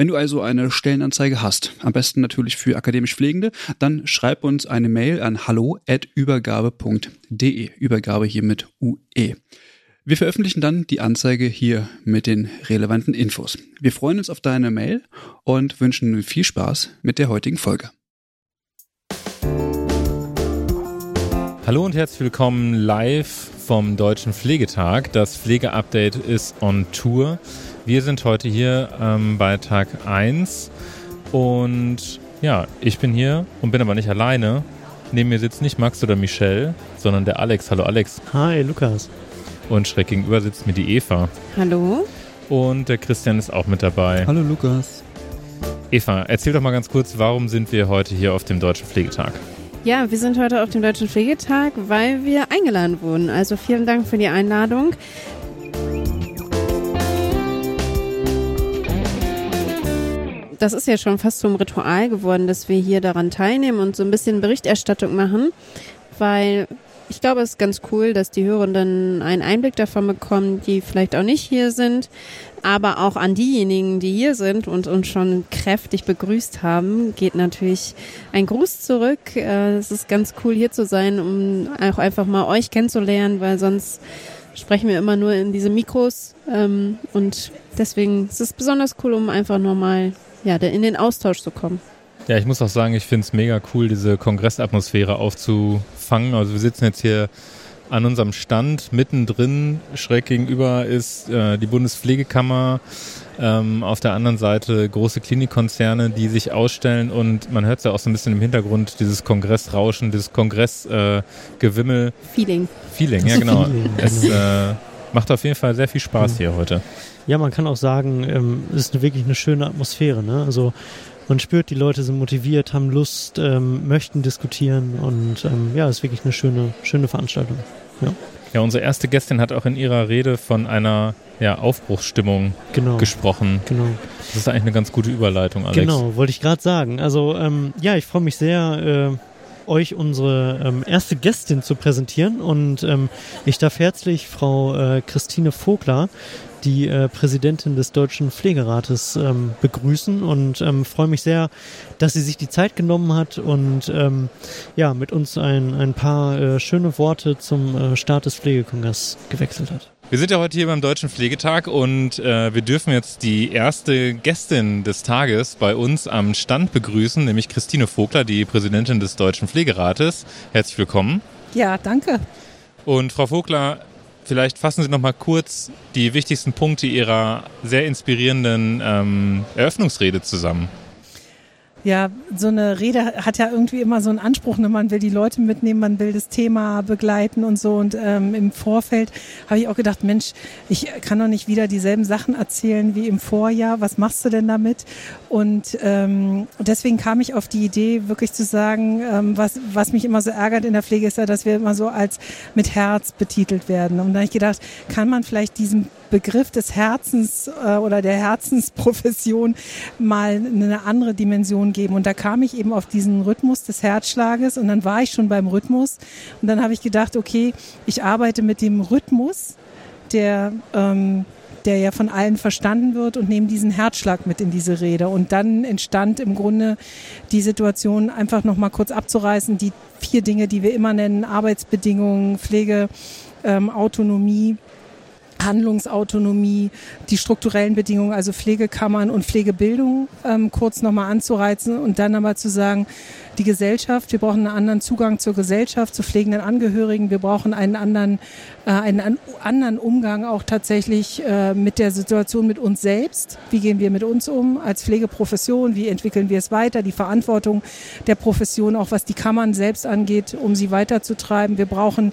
Wenn du also eine Stellenanzeige hast, am besten natürlich für akademisch Pflegende, dann schreib uns eine Mail an hallo@übergabe.de. Übergabe hier mit UE. Wir veröffentlichen dann die Anzeige hier mit den relevanten Infos. Wir freuen uns auf deine Mail und wünschen viel Spaß mit der heutigen Folge. Hallo und herzlich willkommen live vom Deutschen Pflegetag. Das Pflegeupdate ist on Tour. Wir sind heute hier ähm, bei Tag 1 und ja, ich bin hier und bin aber nicht alleine. Neben mir sitzt nicht Max oder Michelle, sondern der Alex. Hallo Alex. Hi Lukas. Und schräg gegenüber sitzt mir die Eva. Hallo. Und der Christian ist auch mit dabei. Hallo Lukas. Eva, erzähl doch mal ganz kurz, warum sind wir heute hier auf dem Deutschen Pflegetag? Ja, wir sind heute auf dem Deutschen Pflegetag, weil wir eingeladen wurden. Also vielen Dank für die Einladung. Das ist ja schon fast zum Ritual geworden, dass wir hier daran teilnehmen und so ein bisschen Berichterstattung machen, weil ich glaube, es ist ganz cool, dass die Hörenden einen Einblick davon bekommen, die vielleicht auch nicht hier sind, aber auch an diejenigen, die hier sind und uns schon kräftig begrüßt haben, geht natürlich ein Gruß zurück. Äh, es ist ganz cool, hier zu sein, um auch einfach mal euch kennenzulernen, weil sonst sprechen wir immer nur in diese Mikros ähm, und deswegen ist es besonders cool, um einfach nochmal ja, in den Austausch zu kommen. Ja, ich muss auch sagen, ich finde es mega cool, diese Kongressatmosphäre aufzufangen. Also wir sitzen jetzt hier an unserem Stand mittendrin. Schräg gegenüber ist äh, die Bundespflegekammer. Ähm, auf der anderen Seite große Klinikkonzerne, die sich ausstellen und man hört es ja auch so ein bisschen im Hintergrund, dieses Kongressrauschen, dieses Kongressgewimmel. Äh, Feeling. Feeling, ja genau. Feeling. Es äh, macht auf jeden Fall sehr viel Spaß mhm. hier heute. Ja, man kann auch sagen, ähm, es ist wirklich eine schöne Atmosphäre. Ne? Also man spürt, die Leute sind motiviert, haben Lust, ähm, möchten diskutieren und ähm, ja, es ist wirklich eine schöne, schöne Veranstaltung. Ja. ja, unsere erste Gästin hat auch in ihrer Rede von einer ja, Aufbruchsstimmung genau. gesprochen. Genau. Das ist eigentlich eine ganz gute Überleitung, Alex. Genau, wollte ich gerade sagen. Also ähm, ja, ich freue mich sehr. Äh, euch unsere ähm, erste Gästin zu präsentieren und ähm, ich darf herzlich Frau äh, Christine Vogler die äh, Präsidentin des Deutschen Pflegerates ähm, begrüßen und ähm, freue mich sehr, dass sie sich die Zeit genommen hat und ähm, ja, mit uns ein, ein paar äh, schöne Worte zum äh, Start des Pflegekongresses gewechselt hat. Wir sind ja heute hier beim Deutschen Pflegetag und äh, wir dürfen jetzt die erste Gästin des Tages bei uns am Stand begrüßen, nämlich Christine Vogler, die Präsidentin des Deutschen Pflegerates. Herzlich willkommen. Ja, danke. Und Frau Vogler, Vielleicht fassen Sie noch mal kurz die wichtigsten Punkte Ihrer sehr inspirierenden ähm, Eröffnungsrede zusammen. Ja, so eine Rede hat ja irgendwie immer so einen Anspruch, ne? man will die Leute mitnehmen, man will das Thema begleiten und so. Und ähm, im Vorfeld habe ich auch gedacht, Mensch, ich kann doch nicht wieder dieselben Sachen erzählen wie im Vorjahr. Was machst du denn damit? Und ähm, deswegen kam ich auf die Idee, wirklich zu sagen, ähm, was, was mich immer so ärgert in der Pflege ist ja, dass wir immer so als mit Herz betitelt werden. Und da habe ich gedacht, kann man vielleicht diesen Begriff des Herzens äh, oder der Herzensprofession mal eine andere Dimension geben. Und da kam ich eben auf diesen Rhythmus des Herzschlages und dann war ich schon beim Rhythmus. Und dann habe ich gedacht, okay, ich arbeite mit dem Rhythmus, der ähm, der ja von allen verstanden wird und nehme diesen Herzschlag mit in diese Rede. Und dann entstand im Grunde die Situation, einfach nochmal kurz abzureißen, die vier Dinge, die wir immer nennen, Arbeitsbedingungen, Pflege, ähm, Autonomie, Handlungsautonomie, die strukturellen Bedingungen, also Pflegekammern und Pflegebildung ähm, kurz nochmal anzureizen und dann aber zu sagen, die Gesellschaft, wir brauchen einen anderen Zugang zur Gesellschaft, zu pflegenden Angehörigen, wir brauchen einen anderen, äh, einen anderen Umgang auch tatsächlich äh, mit der Situation mit uns selbst. Wie gehen wir mit uns um als Pflegeprofession? Wie entwickeln wir es weiter? Die Verantwortung der Profession, auch was die Kammern selbst angeht, um sie weiterzutreiben. Wir brauchen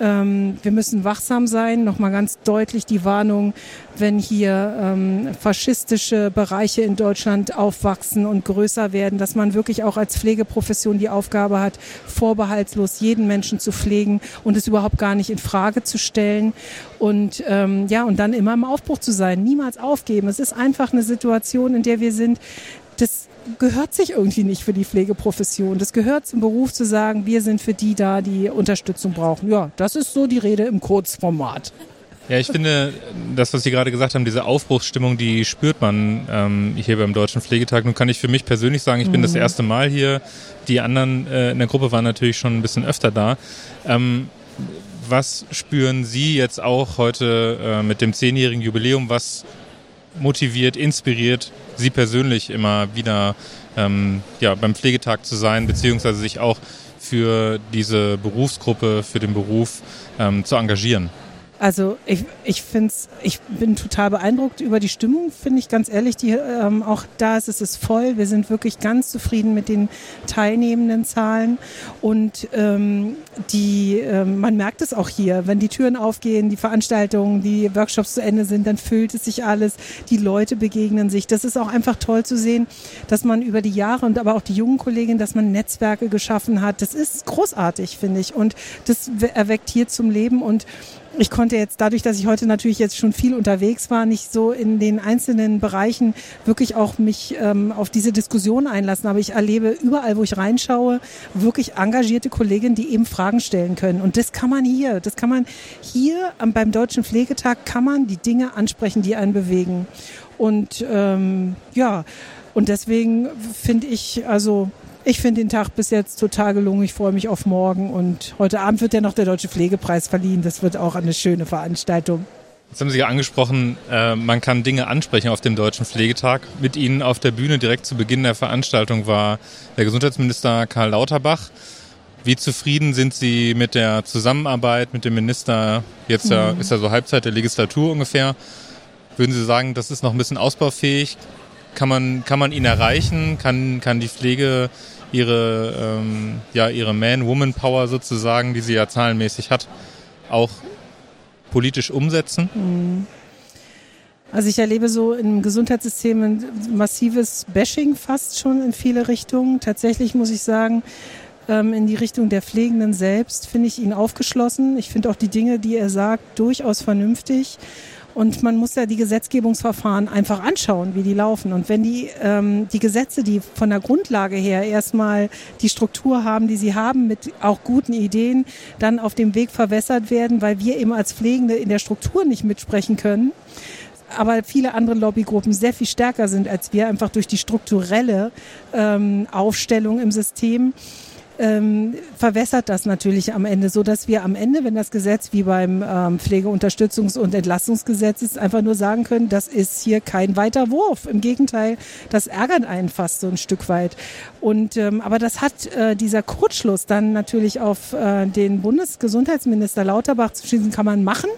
Ähm, wir müssen wachsam sein. Nochmal ganz deutlich die Warnung, wenn hier ähm, faschistische Bereiche in Deutschland aufwachsen und größer werden, dass man wirklich auch als Pflegeprofession die Aufgabe hat, vorbehaltslos jeden Menschen zu pflegen und es überhaupt gar nicht in Frage zu stellen. Und ähm, ja, und dann immer im Aufbruch zu sein, niemals aufgeben. Es ist einfach eine Situation, in der wir sind. Das gehört sich irgendwie nicht für die Pflegeprofession. Das gehört zum Beruf zu sagen, wir sind für die da, die Unterstützung brauchen. Ja, das ist so die Rede im Kurzformat. Ja, ich finde, das, was Sie gerade gesagt haben, diese Aufbruchsstimmung, die spürt man ähm, hier beim Deutschen Pflegetag. Nun kann ich für mich persönlich sagen, ich bin das mhm. erste Mal hier. Die anderen äh, in der Gruppe waren natürlich schon ein bisschen öfter da. Ähm, was spüren Sie jetzt auch heute äh, mit dem zehnjährigen Jubiläum? Was motiviert, inspiriert Sie persönlich immer wieder ähm, ja, beim Pflegetag zu sein, beziehungsweise sich auch für diese Berufsgruppe, für den Beruf ähm, zu engagieren? Also ich, ich finde ich bin total beeindruckt über die Stimmung, finde ich ganz ehrlich. Die, ähm, auch da ist es voll. Wir sind wirklich ganz zufrieden mit den teilnehmenden Zahlen. Und ähm, die, ähm, man merkt es auch hier, wenn die Türen aufgehen, die Veranstaltungen, die Workshops zu Ende sind, dann füllt es sich alles. Die Leute begegnen sich. Das ist auch einfach toll zu sehen, dass man über die Jahre und aber auch die jungen Kolleginnen, dass man Netzwerke geschaffen hat. Das ist großartig, finde ich. Und das erweckt hier zum Leben und ich konnte jetzt dadurch, dass ich heute natürlich jetzt schon viel unterwegs war, nicht so in den einzelnen Bereichen wirklich auch mich ähm, auf diese Diskussion einlassen. Aber ich erlebe überall, wo ich reinschaue, wirklich engagierte Kolleginnen, die eben Fragen stellen können. Und das kann man hier, das kann man hier beim Deutschen Pflegetag kann man die Dinge ansprechen, die einen bewegen. Und ähm, ja, und deswegen finde ich, also ich finde den Tag bis jetzt total gelungen. Ich freue mich auf morgen und heute Abend wird ja noch der Deutsche Pflegepreis verliehen. Das wird auch eine schöne Veranstaltung. Jetzt haben Sie ja angesprochen, äh, man kann Dinge ansprechen auf dem Deutschen Pflegetag. Mit Ihnen auf der Bühne direkt zu Beginn der Veranstaltung war der Gesundheitsminister Karl Lauterbach. Wie zufrieden sind Sie mit der Zusammenarbeit mit dem Minister? Jetzt mhm. ist ja so Halbzeit der Legislatur ungefähr. Würden Sie sagen, das ist noch ein bisschen ausbaufähig? Kann man, kann man ihn erreichen? Kann, kann die Pflege ihre, ähm, ja, ihre Man-Woman-Power sozusagen, die sie ja zahlenmäßig hat, auch politisch umsetzen? Mhm. Also ich erlebe so im Gesundheitssystem ein massives Bashing fast schon in viele Richtungen. Tatsächlich muss ich sagen, ähm, in die Richtung der Pflegenden selbst finde ich ihn aufgeschlossen. Ich finde auch die Dinge, die er sagt, durchaus vernünftig. Und man muss ja die Gesetzgebungsverfahren einfach anschauen, wie die laufen. Und wenn die, ähm, die Gesetze, die von der Grundlage her erstmal die Struktur haben, die sie haben, mit auch guten Ideen, dann auf dem Weg verwässert werden, weil wir eben als Pflegende in der Struktur nicht mitsprechen können, aber viele andere Lobbygruppen sehr viel stärker sind als wir, einfach durch die strukturelle ähm, Aufstellung im System ähm, verwässert das natürlich am Ende, so dass wir am Ende, wenn das Gesetz wie beim ähm, Pflegeunterstützungs- und Entlastungsgesetz ist, einfach nur sagen können, das ist hier kein weiter Wurf. Im Gegenteil, das ärgert einen fast so ein Stück weit. Und ähm, aber das hat äh, dieser Kurzschluss dann natürlich auf äh, den Bundesgesundheitsminister Lauterbach zu schließen, kann man machen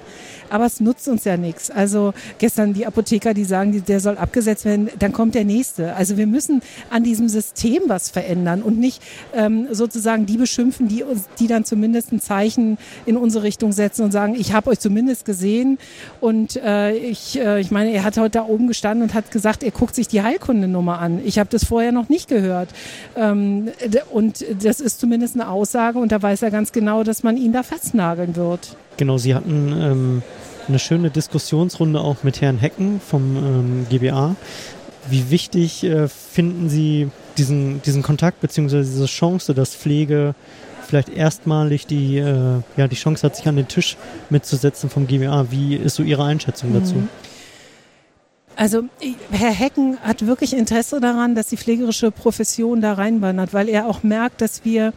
aber es nutzt uns ja nichts. Also gestern die Apotheker, die sagen, der soll abgesetzt werden, dann kommt der nächste. Also wir müssen an diesem System was verändern und nicht ähm, sozusagen die beschimpfen, die, die dann zumindest ein Zeichen in unsere Richtung setzen und sagen, ich habe euch zumindest gesehen und äh, ich, äh, ich meine, er hat heute da oben gestanden und hat gesagt, er guckt sich die Heilkundenummer an. Ich habe das vorher noch nicht gehört. Ähm, und das ist zumindest eine Aussage und da weiß er ganz genau, dass man ihn da festnageln wird. Genau, Sie hatten ähm, eine schöne Diskussionsrunde auch mit Herrn Hecken vom ähm, GBA. Wie wichtig äh, finden Sie diesen, diesen Kontakt bzw. diese Chance, dass Pflege vielleicht erstmalig die, äh, ja, die Chance hat, sich an den Tisch mitzusetzen vom GBA? Wie ist so Ihre Einschätzung dazu? Mhm. Also Herr Hecken hat wirklich Interesse daran, dass die pflegerische Profession da reinwandert, weil er auch merkt, dass wir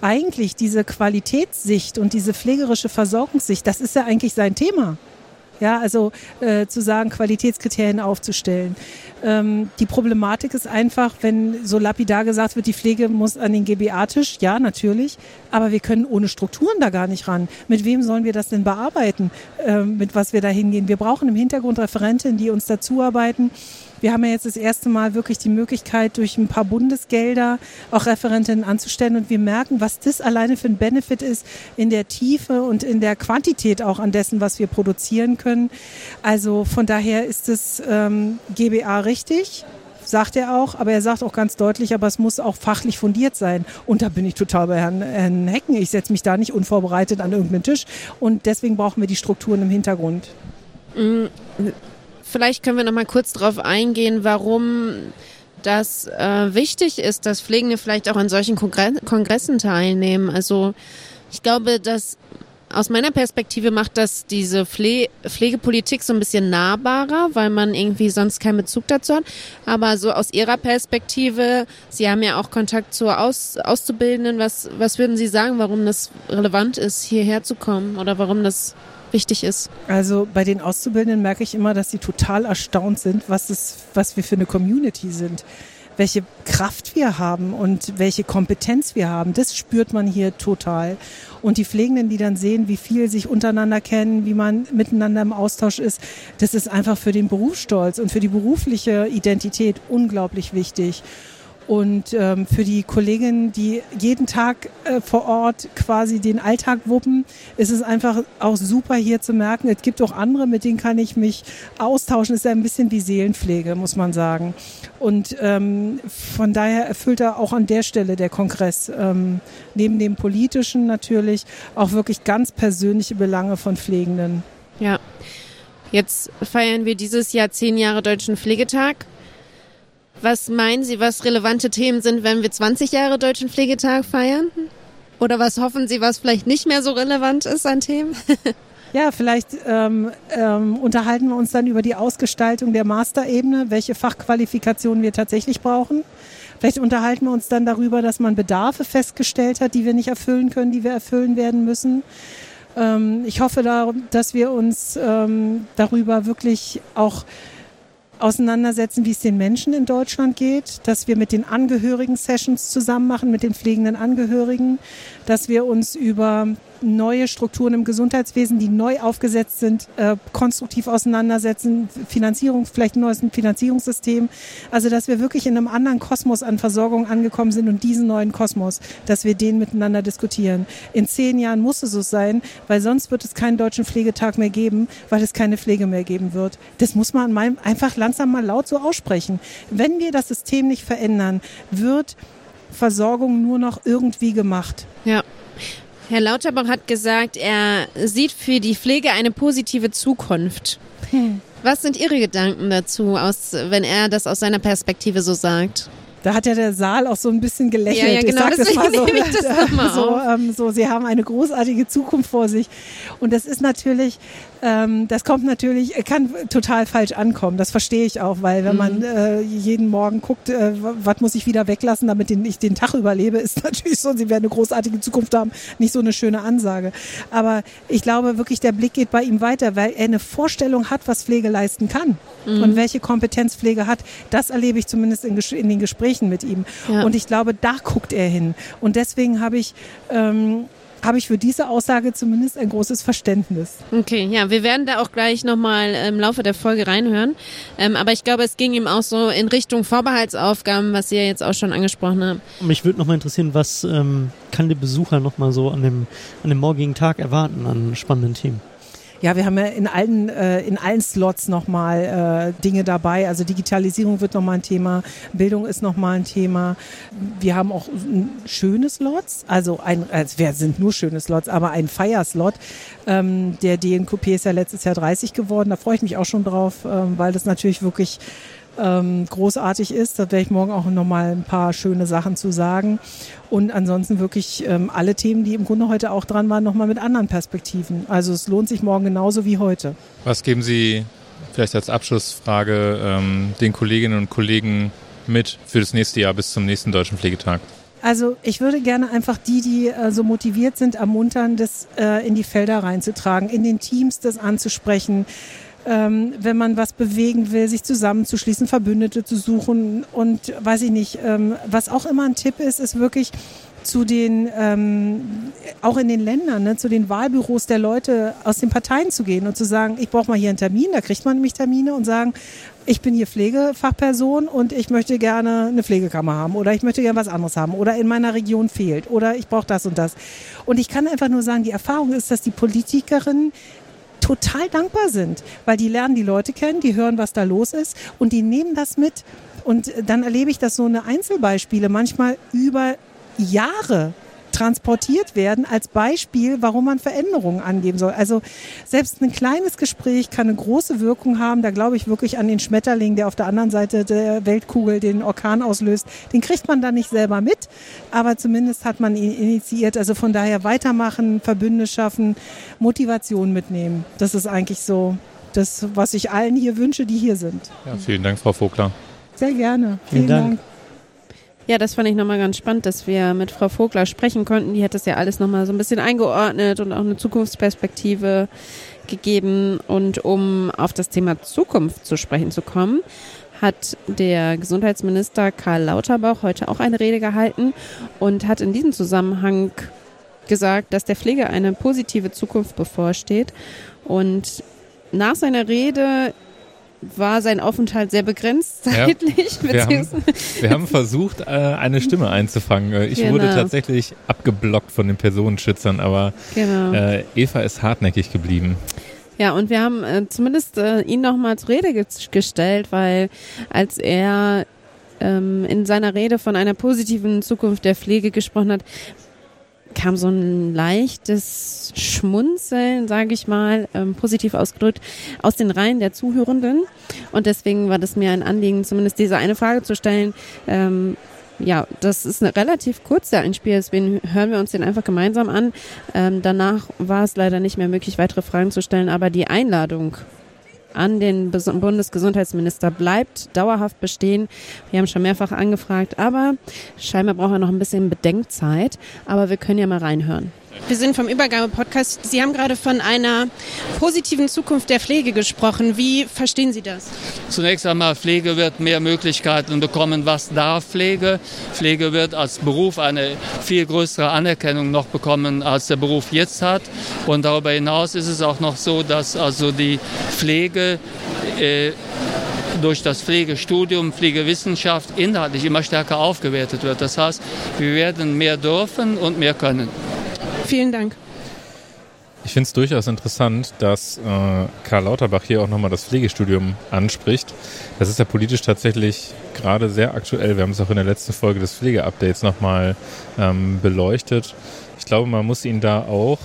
eigentlich diese Qualitätssicht und diese pflegerische Versorgungssicht, das ist ja eigentlich sein Thema. Ja, also äh, zu sagen, Qualitätskriterien aufzustellen. Ähm, die Problematik ist einfach, wenn so lapidar gesagt wird, die Pflege muss an den GBA-Tisch, ja, natürlich, aber wir können ohne Strukturen da gar nicht ran. Mit wem sollen wir das denn bearbeiten, äh, mit was wir da hingehen? Wir brauchen im Hintergrund Referentinnen, die uns dazu arbeiten Wir haben ja jetzt das erste Mal wirklich die Möglichkeit, durch ein paar Bundesgelder auch Referentinnen anzustellen und wir merken, was das alleine für ein Benefit ist in der Tiefe und in der Quantität auch an dessen, was wir produzieren können. Also von daher ist es ähm, GBA richtig sagt er auch, aber er sagt auch ganz deutlich, aber es muss auch fachlich fundiert sein. Und da bin ich total bei Herrn, Herrn Hecken. Ich setze mich da nicht unvorbereitet an irgendeinen Tisch. Und deswegen brauchen wir die Strukturen im Hintergrund. Vielleicht können wir noch mal kurz darauf eingehen, warum das äh, wichtig ist, dass Pflegende vielleicht auch an solchen Kongressen teilnehmen. Also ich glaube, dass aus meiner Perspektive macht das diese Pfle Pflegepolitik so ein bisschen nahbarer, weil man irgendwie sonst keinen Bezug dazu hat. Aber so aus Ihrer Perspektive, Sie haben ja auch Kontakt zu Aus Auszubildenden. Was, was würden Sie sagen, warum das relevant ist, hierher zu kommen oder warum das wichtig ist? Also bei den Auszubildenden merke ich immer, dass sie total erstaunt sind, was, es, was wir für eine Community sind welche Kraft wir haben und welche Kompetenz wir haben. Das spürt man hier total. Und die Pflegenden, die dann sehen, wie viel sich untereinander kennen, wie man miteinander im Austausch ist, das ist einfach für den Berufsstolz und für die berufliche Identität unglaublich wichtig. Und ähm, für die Kolleginnen, die jeden Tag äh, vor Ort quasi den Alltag wuppen, ist es einfach auch super hier zu merken. Es gibt auch andere, mit denen kann ich mich austauschen. Ist ja ein bisschen wie Seelenpflege, muss man sagen. Und ähm, von daher erfüllt er auch an der Stelle der Kongress ähm, neben dem politischen natürlich auch wirklich ganz persönliche Belange von Pflegenden. Ja. Jetzt feiern wir dieses Jahr zehn Jahre Deutschen Pflegetag. Was meinen Sie, was relevante Themen sind, wenn wir 20 Jahre Deutschen Pflegetag feiern? Oder was hoffen Sie, was vielleicht nicht mehr so relevant ist an Themen? Ja, vielleicht ähm, ähm, unterhalten wir uns dann über die Ausgestaltung der Masterebene, welche Fachqualifikationen wir tatsächlich brauchen. Vielleicht unterhalten wir uns dann darüber, dass man Bedarfe festgestellt hat, die wir nicht erfüllen können, die wir erfüllen werden müssen. Ähm, ich hoffe, da, dass wir uns ähm, darüber wirklich auch auseinandersetzen, wie es den Menschen in Deutschland geht, dass wir mit den Angehörigen Sessions zusammen machen, mit den pflegenden Angehörigen, dass wir uns über neue Strukturen im Gesundheitswesen, die neu aufgesetzt sind, äh, konstruktiv auseinandersetzen, Finanzierung, vielleicht ein neues Finanzierungssystem. Also, dass wir wirklich in einem anderen Kosmos an Versorgung angekommen sind und diesen neuen Kosmos, dass wir den miteinander diskutieren. In zehn Jahren muss es so sein, weil sonst wird es keinen deutschen Pflegetag mehr geben, weil es keine Pflege mehr geben wird. Das muss man einfach langsam mal laut so aussprechen. Wenn wir das System nicht verändern, wird Versorgung nur noch irgendwie gemacht. Ja. Herr Lauterbach hat gesagt, er sieht für die Pflege eine positive Zukunft. Hm. Was sind Ihre Gedanken dazu, aus, wenn er das aus seiner Perspektive so sagt? Da hat ja der Saal auch so ein bisschen gelächelt. Ja, ja genau, ich sag das mal so, das so, ähm, so, sie haben eine großartige Zukunft vor sich. Und das ist natürlich ähm, das kommt natürlich, kann total falsch ankommen. Das verstehe ich auch, weil wenn mhm. man äh, jeden Morgen guckt, äh, was muss ich wieder weglassen, damit den, ich den Tag überlebe, ist natürlich so, sie werden eine großartige Zukunft haben, nicht so eine schöne Ansage. Aber ich glaube wirklich, der Blick geht bei ihm weiter, weil er eine Vorstellung hat, was Pflege leisten kann mhm. und welche Kompetenz Pflege hat. Das erlebe ich zumindest in, in den Gesprächen mit ihm. Ja. Und ich glaube, da guckt er hin. Und deswegen habe ich ähm, habe ich für diese Aussage zumindest ein großes Verständnis. Okay, ja, wir werden da auch gleich nochmal im Laufe der Folge reinhören. Ähm, aber ich glaube, es ging ihm auch so in Richtung Vorbehaltsaufgaben, was Sie ja jetzt auch schon angesprochen haben. Mich würde nochmal interessieren, was ähm, kann der Besucher nochmal so an dem, an dem morgigen Tag erwarten an spannenden Themen? Ja, wir haben ja in allen, äh, in allen Slots nochmal äh, Dinge dabei. Also Digitalisierung wird nochmal ein Thema, Bildung ist nochmal ein Thema. Wir haben auch schöne Slots, also ein, also wir sind nur schöne Slots, aber ein Feierslot. Ähm, der DNQP ist ja letztes Jahr 30 geworden. Da freue ich mich auch schon drauf, ähm, weil das natürlich wirklich ähm, großartig ist. Da werde ich morgen auch nochmal ein paar schöne Sachen zu sagen. Und ansonsten wirklich ähm, alle Themen, die im Grunde heute auch dran waren, nochmal mit anderen Perspektiven. Also es lohnt sich morgen genauso wie heute. Was geben Sie vielleicht als Abschlussfrage ähm, den Kolleginnen und Kollegen mit für das nächste Jahr bis zum nächsten Deutschen Pflegetag? Also ich würde gerne einfach die, die äh, so motiviert sind, ermuntern, das äh, in die Felder reinzutragen, in den Teams das anzusprechen, ähm, wenn man was bewegen will, sich zusammenzuschließen, Verbündete zu suchen und weiß ich nicht, ähm, was auch immer ein Tipp ist, ist wirklich zu den, ähm, auch in den Ländern, ne, zu den Wahlbüros der Leute aus den Parteien zu gehen und zu sagen, ich brauche mal hier einen Termin, da kriegt man nämlich Termine und sagen, ich bin hier Pflegefachperson und ich möchte gerne eine Pflegekammer haben oder ich möchte gerne was anderes haben oder in meiner Region fehlt oder ich brauche das und das. Und ich kann einfach nur sagen, die Erfahrung ist, dass die Politikerinnen total dankbar sind, weil die lernen die Leute kennen, die hören, was da los ist und die nehmen das mit. Und dann erlebe ich, dass so eine Einzelbeispiele manchmal über Jahre transportiert werden als Beispiel, warum man Veränderungen angeben soll. Also selbst ein kleines Gespräch kann eine große Wirkung haben. Da glaube ich wirklich an den Schmetterling, der auf der anderen Seite der Weltkugel den Orkan auslöst. Den kriegt man dann nicht selber mit, aber zumindest hat man ihn initiiert. Also von daher weitermachen, Verbünde schaffen, Motivation mitnehmen. Das ist eigentlich so das, was ich allen hier wünsche, die hier sind. Ja, vielen Dank, Frau Vogler. Sehr gerne. Vielen, vielen Dank. Dank. Ja, das fand ich nochmal ganz spannend, dass wir mit Frau Vogler sprechen konnten. Die hat das ja alles nochmal so ein bisschen eingeordnet und auch eine Zukunftsperspektive gegeben. Und um auf das Thema Zukunft zu sprechen zu kommen, hat der Gesundheitsminister Karl Lauterbach heute auch eine Rede gehalten und hat in diesem Zusammenhang gesagt, dass der Pflege eine positive Zukunft bevorsteht. Und nach seiner Rede war sein Aufenthalt sehr begrenzt zeitlich. Ja, wir, haben, wir, haben, versucht, äh, eine Stimme einzufangen. Äh, ich genau. wurde tatsächlich abgeblockt von den Personenschützern, aber genau. äh, Eva ist hartnäckig geblieben. Ja, und wir haben äh, zumindest äh, ihn nochmal zur Rede ge gestellt, weil als er ähm, in seiner Rede von einer positiven Zukunft der Pflege gesprochen hat, kam so ein leichtes Schmunzeln, sage ich mal, ähm, positiv ausgedrückt, aus den Reihen der Zuhörenden. Und deswegen war das mir ein Anliegen, zumindest diese eine Frage zu stellen. Ähm, ja, das ist eine relativ kurze Einspiel, deswegen hören wir uns den einfach gemeinsam an. Ähm, danach war es leider nicht mehr möglich, weitere Fragen zu stellen, aber die Einladung an den Bundesgesundheitsminister bleibt dauerhaft bestehen. Wir haben schon mehrfach angefragt, aber scheinbar braucht er noch ein bisschen Bedenkzeit. Aber wir können ja mal reinhören. Wir sind vom Übergabe-Podcast. Sie haben gerade von einer positiven Zukunft der Pflege gesprochen. Wie verstehen Sie das? Zunächst einmal, Pflege wird mehr Möglichkeiten bekommen. Was darf Pflege? Pflege wird als Beruf eine viel größere Anerkennung noch bekommen, als der Beruf jetzt hat. Und darüber hinaus ist es auch noch so, dass also die Pflege äh, durch das Pflegestudium, Pflegewissenschaft inhaltlich immer stärker aufgewertet wird. Das heißt, wir werden mehr dürfen und mehr können. Vielen Dank. Ich finde es durchaus interessant, dass äh, Karl Lauterbach hier auch nochmal das Pflegestudium anspricht. Das ist ja politisch tatsächlich gerade sehr aktuell. Wir haben es auch in der letzten Folge des Pflegeupdates nochmal ähm, beleuchtet. Ich glaube, man muss ihn da auch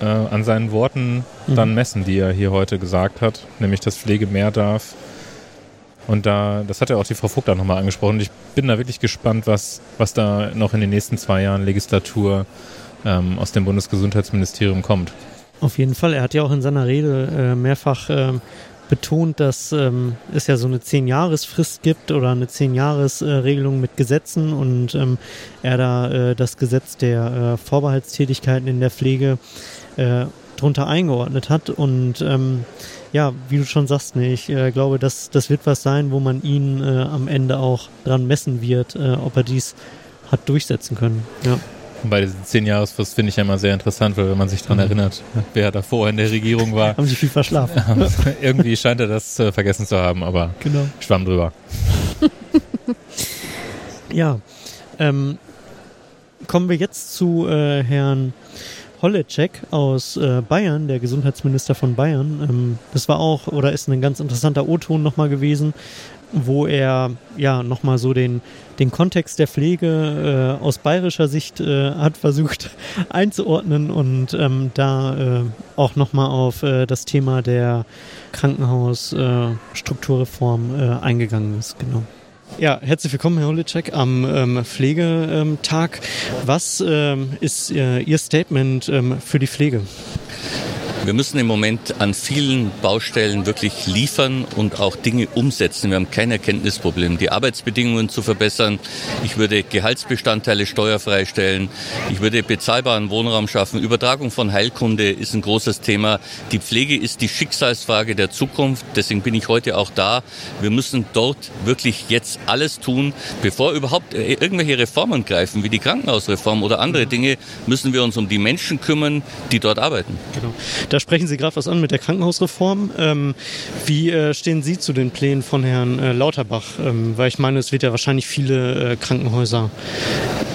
äh, an seinen Worten mhm. dann messen, die er hier heute gesagt hat, nämlich dass Pflege mehr darf. Und da, das hat ja auch die Frau Vogler nochmal angesprochen. Ich bin da wirklich gespannt, was, was da noch in den nächsten zwei Jahren Legislatur ähm, aus dem Bundesgesundheitsministerium kommt. Auf jeden Fall. Er hat ja auch in seiner Rede äh, mehrfach äh, betont, dass ähm, es ja so eine Zehn-Jahres-Frist gibt oder eine Zehn-Jahres-Regelung mit Gesetzen und ähm, er da äh, das Gesetz der äh, Vorbehaltstätigkeiten in der Pflege äh, drunter eingeordnet hat. Und ähm, ja, wie du schon sagst, ne, ich äh, glaube, das, das wird was sein, wo man ihn äh, am Ende auch dran messen wird, äh, ob er dies hat durchsetzen können. Ja. Bei diesen zehn Jahresfrist finde ich ja immer sehr interessant, weil wenn man sich daran mhm. erinnert, wer davor in der Regierung war. haben sie viel verschlafen. irgendwie scheint er das äh, vergessen zu haben, aber genau. schwamm drüber. ja. Ähm, kommen wir jetzt zu äh, Herrn Holleczek aus äh, Bayern, der Gesundheitsminister von Bayern. Ähm, das war auch oder ist ein ganz interessanter O-Ton nochmal gewesen, wo er ja nochmal so den, den Kontext der Pflege äh, aus bayerischer Sicht äh, hat versucht einzuordnen und ähm, da äh, auch nochmal auf äh, das Thema der Krankenhausstrukturreform äh, eingegangen ist. Genau. Ja, herzlich willkommen, Herr Holitschek, am ähm, Pflegetag. Was ähm, ist äh, Ihr Statement ähm, für die Pflege? Wir müssen im Moment an vielen Baustellen wirklich liefern und auch Dinge umsetzen. Wir haben kein Erkenntnisproblem. Die Arbeitsbedingungen zu verbessern. Ich würde Gehaltsbestandteile steuerfrei stellen. Ich würde bezahlbaren Wohnraum schaffen. Übertragung von Heilkunde ist ein großes Thema. Die Pflege ist die Schicksalsfrage der Zukunft. Deswegen bin ich heute auch da. Wir müssen dort wirklich jetzt alles tun, bevor überhaupt äh, irgendwelche Reformen greifen, wie die Krankenhausreform oder andere Dinge, müssen wir uns um die Menschen kümmern, die dort arbeiten. Genau. Da sprechen Sie gerade was an mit der Krankenhausreform. Ähm, wie äh, stehen Sie zu den Plänen von Herrn äh, Lauterbach? Ähm, weil ich meine, es wird ja wahrscheinlich viele äh, Krankenhäuser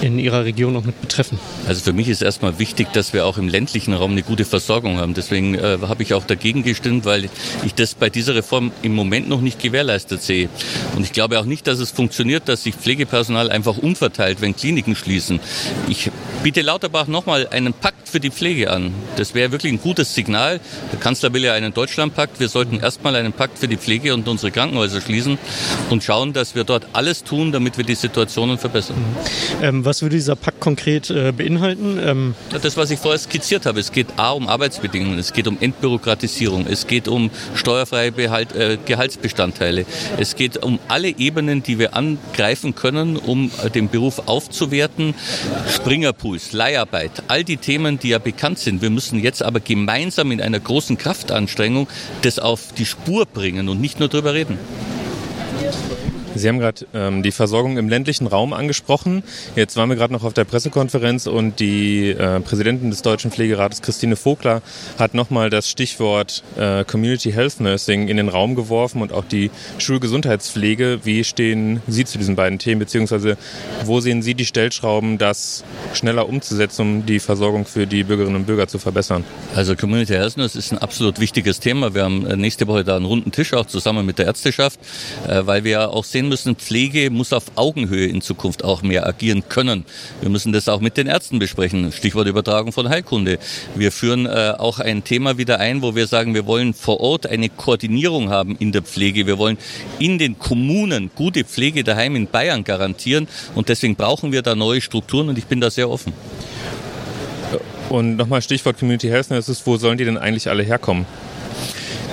in Ihrer Region noch mit betreffen. Also für mich ist erstmal wichtig, dass wir auch im ländlichen Raum eine gute Versorgung haben. Deswegen äh, habe ich auch dagegen gestimmt, weil ich das bei dieser Reform im Moment noch nicht gewährleistet sehe. Und ich glaube auch nicht, dass es funktioniert, dass sich Pflegepersonal einfach umverteilt, wenn Kliniken schließen. Ich biete Lauterbach nochmal einen Pakt für die Pflege an. Das wäre wirklich ein gutes Signal. Der Kanzler will ja einen Deutschlandpakt. Wir sollten erstmal einen Pakt für die Pflege und unsere Krankenhäuser schließen und schauen, dass wir dort alles tun, damit wir die Situationen verbessern. Ähm, was würde dieser Pakt konkret äh, beinhalten? Ähm das, was ich vorher skizziert habe. Es geht A um Arbeitsbedingungen, es geht um Entbürokratisierung, es geht um steuerfreie Behalt, äh, Gehaltsbestandteile, es geht um alle Ebenen, die wir angreifen können, um äh, den Beruf aufzuwerten. Springerpools, Leiharbeit, all die Themen, die ja bekannt sind. Wir müssen jetzt aber gemeinsam in einer großen Kraftanstrengung das auf die Spur bringen und nicht nur darüber reden. Sie haben gerade ähm, die Versorgung im ländlichen Raum angesprochen. Jetzt waren wir gerade noch auf der Pressekonferenz und die äh, Präsidentin des Deutschen Pflegerates, Christine Vogler, hat nochmal das Stichwort äh, Community Health Nursing in den Raum geworfen und auch die Schulgesundheitspflege. Wie stehen Sie zu diesen beiden Themen, beziehungsweise wo sehen Sie die Stellschrauben, das schneller umzusetzen, um die Versorgung für die Bürgerinnen und Bürger zu verbessern? Also Community Health Nurse ist ein absolut wichtiges Thema. Wir haben äh, nächste Woche da einen runden Tisch auch zusammen mit der Ärzteschaft, äh, weil wir auch sehen müssen, Pflege muss auf Augenhöhe in Zukunft auch mehr agieren können. Wir müssen das auch mit den Ärzten besprechen. Stichwort Übertragung von Heilkunde. Wir führen äh, auch ein Thema wieder ein, wo wir sagen, wir wollen vor Ort eine Koordinierung haben in der Pflege. Wir wollen in den Kommunen gute Pflege daheim in Bayern garantieren und deswegen brauchen wir da neue Strukturen und ich bin da sehr offen. Und nochmal Stichwort Community Health Nurses, wo sollen die denn eigentlich alle herkommen?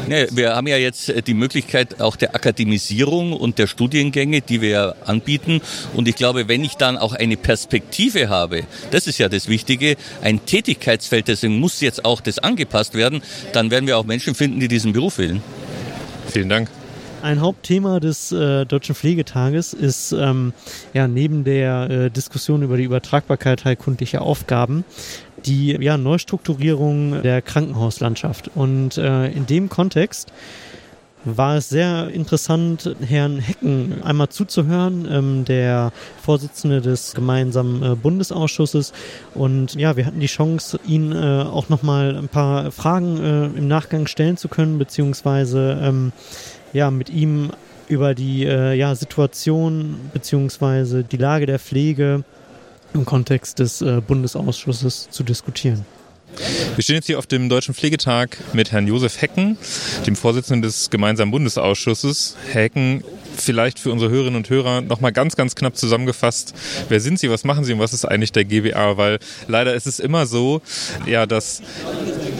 Ja, wir haben ja jetzt äh, die Möglichkeit auch der Akademisierung und der Studiengänge, die wir anbieten. Und ich glaube, wenn ich dann auch eine Perspektive habe, das ist ja das Wichtige, ein Tätigkeitsfeld, deswegen muss jetzt auch das angepasst werden, dann werden wir auch Menschen finden, die diesen Beruf wählen. Vielen Dank. Ein Hauptthema des äh, Deutschen Pflegetages ist ähm, ja neben der äh, Diskussion über die Übertragbarkeit heilkundlicher Aufgaben die ja, Neustrukturierung der Krankenhauslandschaft. Und äh, in dem Kontext war es sehr interessant, Herrn Hecken einmal zuzuhören, ähm, der Vorsitzende des gemeinsamen äh, Bundesausschusses. Und ja, wir hatten die Chance, ihn äh, auch nochmal ein paar Fragen äh, im Nachgang stellen zu können, beziehungsweise ähm, ja, mit ihm über die äh, ja, Situation beziehungsweise die Lage der Pflege im Kontext des äh, Bundesausschusses zu diskutieren. Wir stehen jetzt hier auf dem Deutschen Pflegetag mit Herrn Josef Hecken, dem Vorsitzenden des gemeinsamen Bundesausschusses. Herr Hecken, vielleicht für unsere Hörerinnen und Hörer nochmal ganz, ganz knapp zusammengefasst. Wer sind Sie, was machen Sie und was ist eigentlich der GWA? Weil leider ist es immer so, ja, dass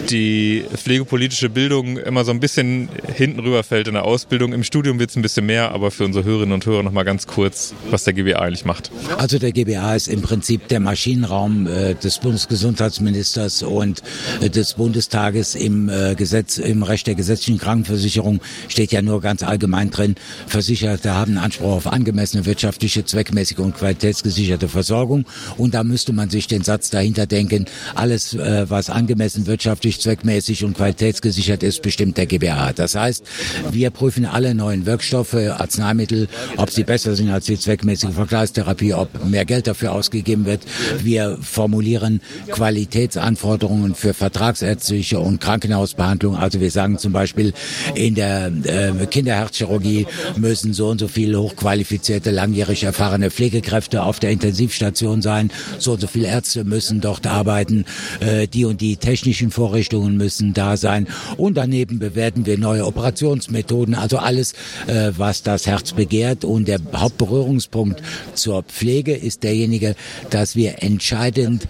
die pflegepolitische Bildung immer so ein bisschen hinten rüberfällt in der Ausbildung. Im Studium wird es ein bisschen mehr, aber für unsere Hörerinnen und Hörer nochmal ganz kurz, was der GBA eigentlich macht. Also der GBA ist im Prinzip der Maschinenraum äh, des Bundesgesundheitsministers und äh, des Bundestages im äh, Gesetz, im Recht der gesetzlichen Krankenversicherung steht ja nur ganz allgemein drin, Versicherte haben Anspruch auf angemessene wirtschaftliche, zweckmäßige und qualitätsgesicherte Versorgung. Und da müsste man sich den Satz dahinter denken, alles, äh, was angemessen wirtschaftlich zweckmäßig und qualitätsgesichert ist, bestimmt der GBA. Das heißt, wir prüfen alle neuen Wirkstoffe, Arzneimittel, ob sie besser sind als die zweckmäßige Vergleichstherapie, ob mehr Geld dafür ausgegeben wird. Wir formulieren Qualitätsanforderungen für vertragsärztliche und Krankenhausbehandlung. Also wir sagen zum Beispiel, in der äh, Kinderherzchirurgie müssen so und so viele hochqualifizierte, langjährig erfahrene Pflegekräfte auf der Intensivstation sein. So und so viele Ärzte müssen dort arbeiten. Äh, die und die technischen Vorrichtungen müssen da sein und daneben bewerten wir neue Operationsmethoden, also alles, äh, was das Herz begehrt und der Hauptberührungspunkt zur Pflege ist derjenige, dass wir entscheidend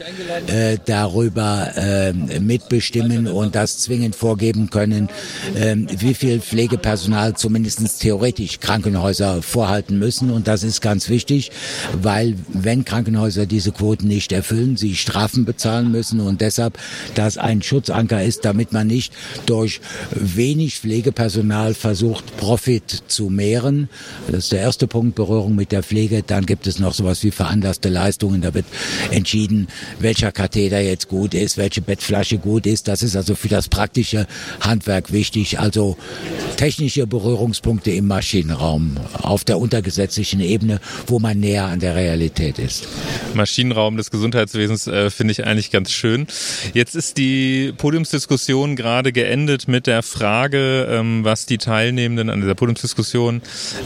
äh, darüber äh, mitbestimmen und das zwingend vorgeben können, äh, wie viel Pflegepersonal zumindest theoretisch Krankenhäuser vorhalten müssen und das ist ganz wichtig, weil wenn Krankenhäuser diese Quoten nicht erfüllen, sie Strafen bezahlen müssen und deshalb das ein Schutzanker ist, damit man nicht durch wenig Pflegepersonal versucht, Profit zu mehren. Das ist der erste Punkt, Berührung mit der Pflege. Dann gibt es noch sowas wie veranlasste Leistungen. Da wird entschieden, welcher Katheter jetzt gut ist, welche Bettflasche gut ist. Das ist also für das praktische Handwerk wichtig. Also technische Berührungspunkte im Maschinenraum auf der untergesetzlichen Ebene, wo man näher an der Realität ist. Maschinenraum des Gesundheitswesens äh, finde ich eigentlich ganz schön. Jetzt ist die Podiumsdiskussion gerade geendet mit der Frage, ähm, was die Teilnehmenden an dieser Podiumsdiskussion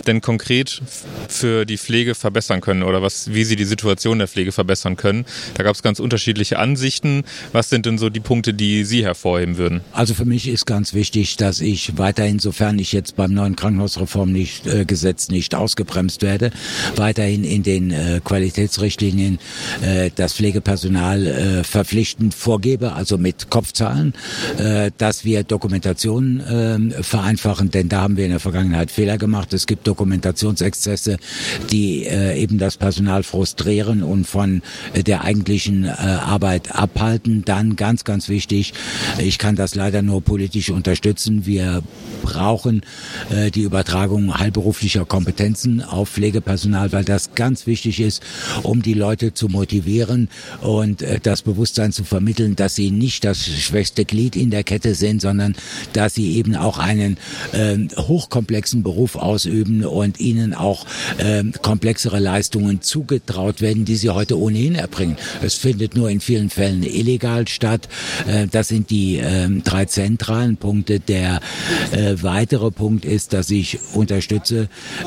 denn konkret für die Pflege verbessern können oder was, wie sie die Situation der Pflege verbessern können. Da gab es ganz unterschiedliche Ansichten. Was sind denn so die Punkte, die Sie hervorheben würden? Also für mich ist ganz wichtig, dass ich weiterhin, sofern ich jetzt beim neuen Krankenhausreform nicht, äh, Gesetz nicht ausgebremst werde, weiterhin in den äh, Qualitätsrichtlinien äh, das Pflegepersonal äh, verpflichtend vorgebe, also mit Kopfzahlen, äh, dass wir Dokumentation äh, vereinfachen, denn da haben wir in der Vergangenheit Fehler gemacht. Es gibt Dokumentationsexzesse, die äh, eben das Personal frustrieren und von äh, der eigentlichen äh, Arbeit abhalten. Dann ganz, ganz wichtig, ich kann das leider nur politisch unterstützen. Wir brauchen äh, die Übertragung heilberuflicher Kompetenzen auf Pflegepersonal, weil das ganz wichtig ist, um die Leute zu motivieren und äh, das Bewusstsein zu vermitteln, dass sie nicht das schwächste Glied in der Kette sind, sondern dass sie eben auch einen äh, hochkomplexen Beruf ausüben und ihnen auch äh, komplexere Leistungen zugetraut werden, die sie heute ohnehin erbringen. Es findet nur in vielen Fällen illegal statt. Äh, das sind die äh, drei zentralen Punkte. Der äh, weitere Punkt ist, dass ich unterstütze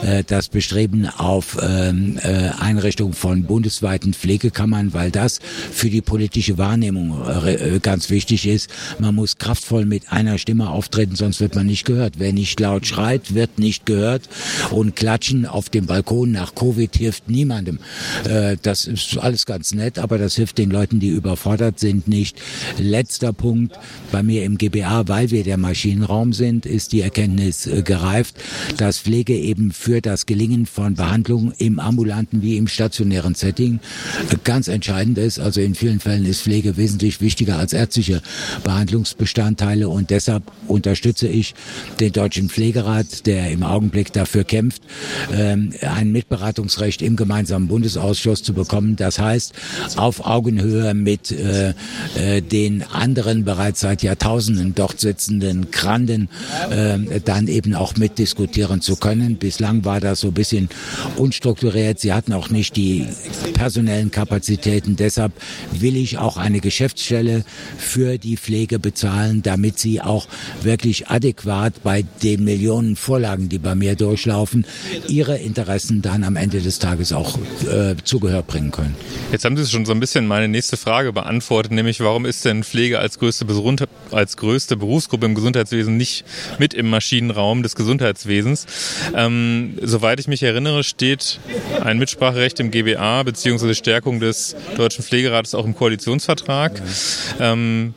äh, das Bestreben auf ähm, äh, Einrichtung von bundesweiten Pflegekammern, weil das für die politische Wahrnehmung äh, ganz wichtig ist. Man muss kraftvoll mit einer Stimme auftreten, sonst wird man nicht gehört. Wer nicht laut schreit, wird nicht gehört. Und Klatschen auf dem Balkon nach Covid hilft niemandem. Äh, das ist alles ganz nett, aber das hilft den Leuten, die überfordert sind, nicht. Letzter Punkt bei mir im GBA, weil wir der Maschinenraum sind, ist die Erkenntnis äh, gereift, dass Pflege eben für das Gelingen von Behandlungen im ambulanten wie im stationären Setting äh, ganz entscheidend ist. Also in vielen Fällen ist Pflege wesentlich wichtiger als ärztliche Behandlungsbestandteile und deshalb unterstütze ich den Deutschen Pflegerat, der im Augenblick dafür kämpft, ähm, ein Mitberatungsrecht im gemeinsamen Bundesausschuss zu bekommen. Das heißt, auf Augenhöhe mit äh, den anderen bereits seit Jahrtausenden dort sitzenden Granden äh, dann eben auch mitdiskutieren zu können. Bislang war das so ein bisschen unstrukturiert. Sie hatten auch nicht die personellen Kapazitäten. Deshalb will ich auch eine Geschäftsstelle für die Pflege bezahlen, damit sie auch wirklich adäquat bei den Millionen Vorlagen, die bei mir durchlaufen, ihre Interessen dann am Ende des Tages auch äh, zu bringen können. Jetzt haben Sie schon so ein bisschen meine nächste Frage beantwortet, nämlich warum ist denn Pflege als größte, als größte Berufsgruppe im Gesundheitswesen nicht mit im Maschinenraum des Gesundheitswesens. Ähm, soweit ich mich erinnere, steht ein Mitspracherecht im GBA bzw. Stärkung des Deutschen Pflegerates auch im Koalitionsvertrag. Ähm,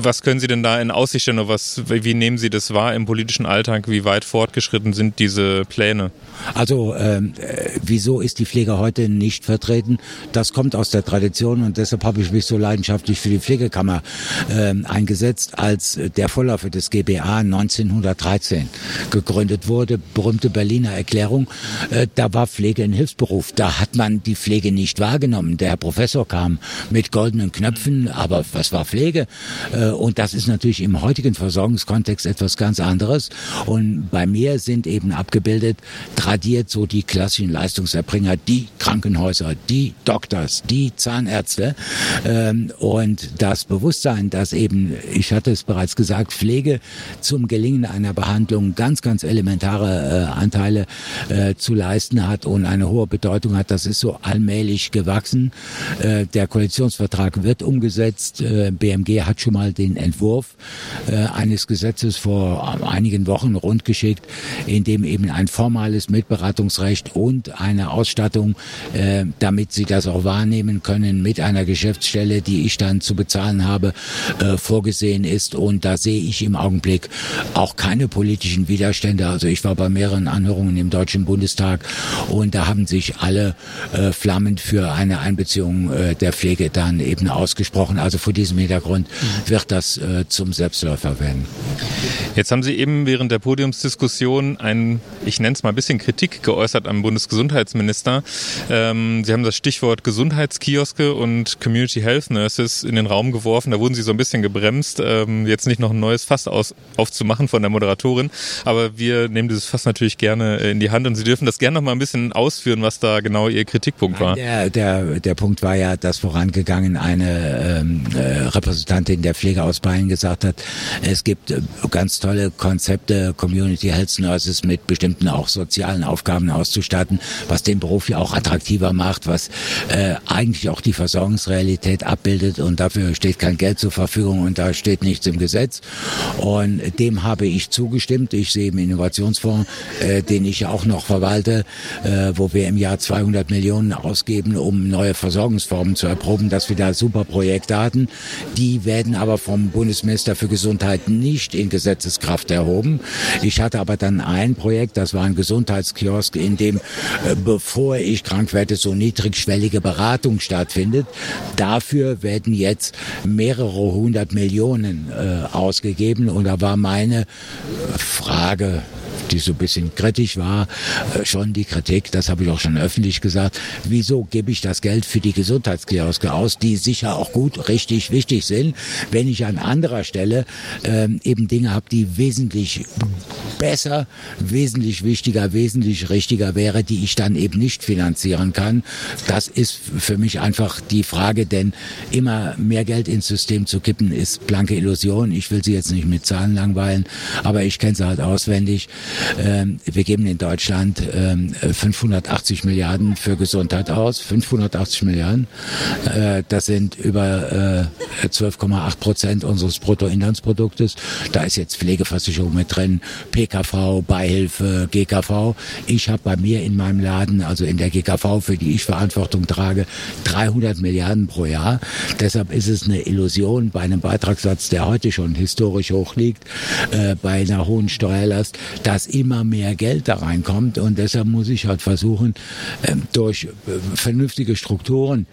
was können Sie denn da in Aussicht stellen? Was, wie nehmen Sie das wahr im politischen Alltag? Wie weit fortgeschritten sind diese Pläne? Also ähm, äh, wieso ist die Pflege heute nicht vertreten? Das kommt aus der Tradition und deshalb habe ich mich so leidenschaftlich für die Pflegekammer ähm, eingesetzt, als der Vorläufer des GBA 1913 gegründet wurde, berühmte Berliner Erklärung. Äh, da war Pflege ein Hilfsberuf. Da hat man die Pflege nicht wahrgenommen. Der Herr Professor kam mit goldenen Knöpfen, aber was war Pflege? Äh, und das ist natürlich im heutigen Versorgungskontext etwas ganz anderes. Und bei mir sind eben abgebildet, tradiert so die klassischen Leistungserbringer, die Krankenhäuser, die Doktor, Doctors, die Zahnärzte ähm, und das Bewusstsein, dass eben, ich hatte es bereits gesagt, Pflege zum Gelingen einer Behandlung ganz, ganz elementare Anteile äh, zu leisten hat und eine hohe Bedeutung hat, das ist so allmählich gewachsen. Äh, der Koalitionsvertrag wird umgesetzt. Äh, BMG hat schon mal den Entwurf äh, eines Gesetzes vor einigen Wochen rundgeschickt, in dem eben ein formales Mitberatungsrecht und eine Ausstattung, äh, damit sie das auch wahrnehmen können, mit einer Geschäftsstelle, die ich dann zu bezahlen habe, äh, vorgesehen ist. Und da sehe ich im Augenblick auch keine politischen Widerstände. Also ich war bei mehreren Anhörungen im Deutschen Bundestag und da haben sich alle äh, flammend für eine Einbeziehung äh, der Pflege dann eben ausgesprochen. Also vor diesem Hintergrund wird das äh, zum Selbstläufer werden. Jetzt haben Sie eben während der Podiumsdiskussion ein, ich nenne es mal ein bisschen Kritik geäußert am Bundesgesundheitsminister. Ähm, Sie haben das Stichwort Gesundheitskioske und Community Health Nurses in den Raum geworfen. Da wurden Sie so ein bisschen gebremst, ähm, jetzt nicht noch ein neues Fass aus, aufzumachen von der Moderatorin. Aber wir nehmen dieses Fass natürlich gerne äh, in die Hand und Sie dürfen das gerne noch mal ein bisschen ausführen, was da genau Ihr Kritikpunkt war. Der, der, der Punkt war ja, dass vorangegangen eine ähm, äh, Repräsentantin der Pflege aus Bayern gesagt hat, es gibt äh, ganz tolle Konzepte, Community Health Nurses mit bestimmten auch sozialen Aufgaben auszustatten, was den Beruf ja auch attraktiver macht, was äh, eigentlich auch die Versorgungsrealität abbildet und dafür steht kein Geld zur Verfügung und da steht nichts im Gesetz. Und dem habe ich zugestimmt. Ich sehe im Innovationsfonds, äh, den ich auch noch verwalte, äh, wo wir im Jahr 200 Millionen ausgeben, um neue Versorgungsformen zu erproben, dass wir da super Projekte hatten. Die werden aber vom Bundesminister für Gesundheit nicht in Gesetzeskraft erhoben. Ich hatte aber dann ein Projekt, das war ein Gesundheitskiosk, in dem, äh, bevor ich krank werde, so niedrigschwellige Beratung stattfindet. Dafür werden jetzt mehrere hundert Millionen äh, ausgegeben und da war meine Frage, die so ein bisschen kritisch war, äh, schon die Kritik, das habe ich auch schon öffentlich gesagt, wieso gebe ich das Geld für die Gesundheitskioske aus, die sicher auch gut, richtig, wichtig sind, wenn ich an anderer Stelle ähm, eben Dinge habe, die wesentlich besser, wesentlich wichtiger, wesentlich richtiger wäre, die ich dann eben nicht finanzieren kann. Das ist für mich einfach die Frage, denn immer mehr Geld ins System zu kippen, ist blanke Illusion. Ich will Sie jetzt nicht mit Zahlen langweilen, aber ich kenne sie halt auswendig. Ähm, wir geben in Deutschland ähm, 580 Milliarden für Gesundheit aus. 580 Milliarden. Äh, das sind über äh, 12,8 Prozent unseres Bruttoinlandsproduktes. Da ist jetzt Pflegeversicherung mit drin, PKV, Beihilfe, GKV. Ich habe bei mir in meinem Laden, also in der GKV, für die ich Verantwortung trage, 300 Milliarden pro Jahr. Deshalb ist es eine Illusion bei einem Beitragssatz, der heute schon historisch hoch liegt, äh, bei einer hohen Steuerlast, dass immer mehr Geld da reinkommt. Und deshalb muss ich halt versuchen, äh, durch äh, vernünftige Strukturen,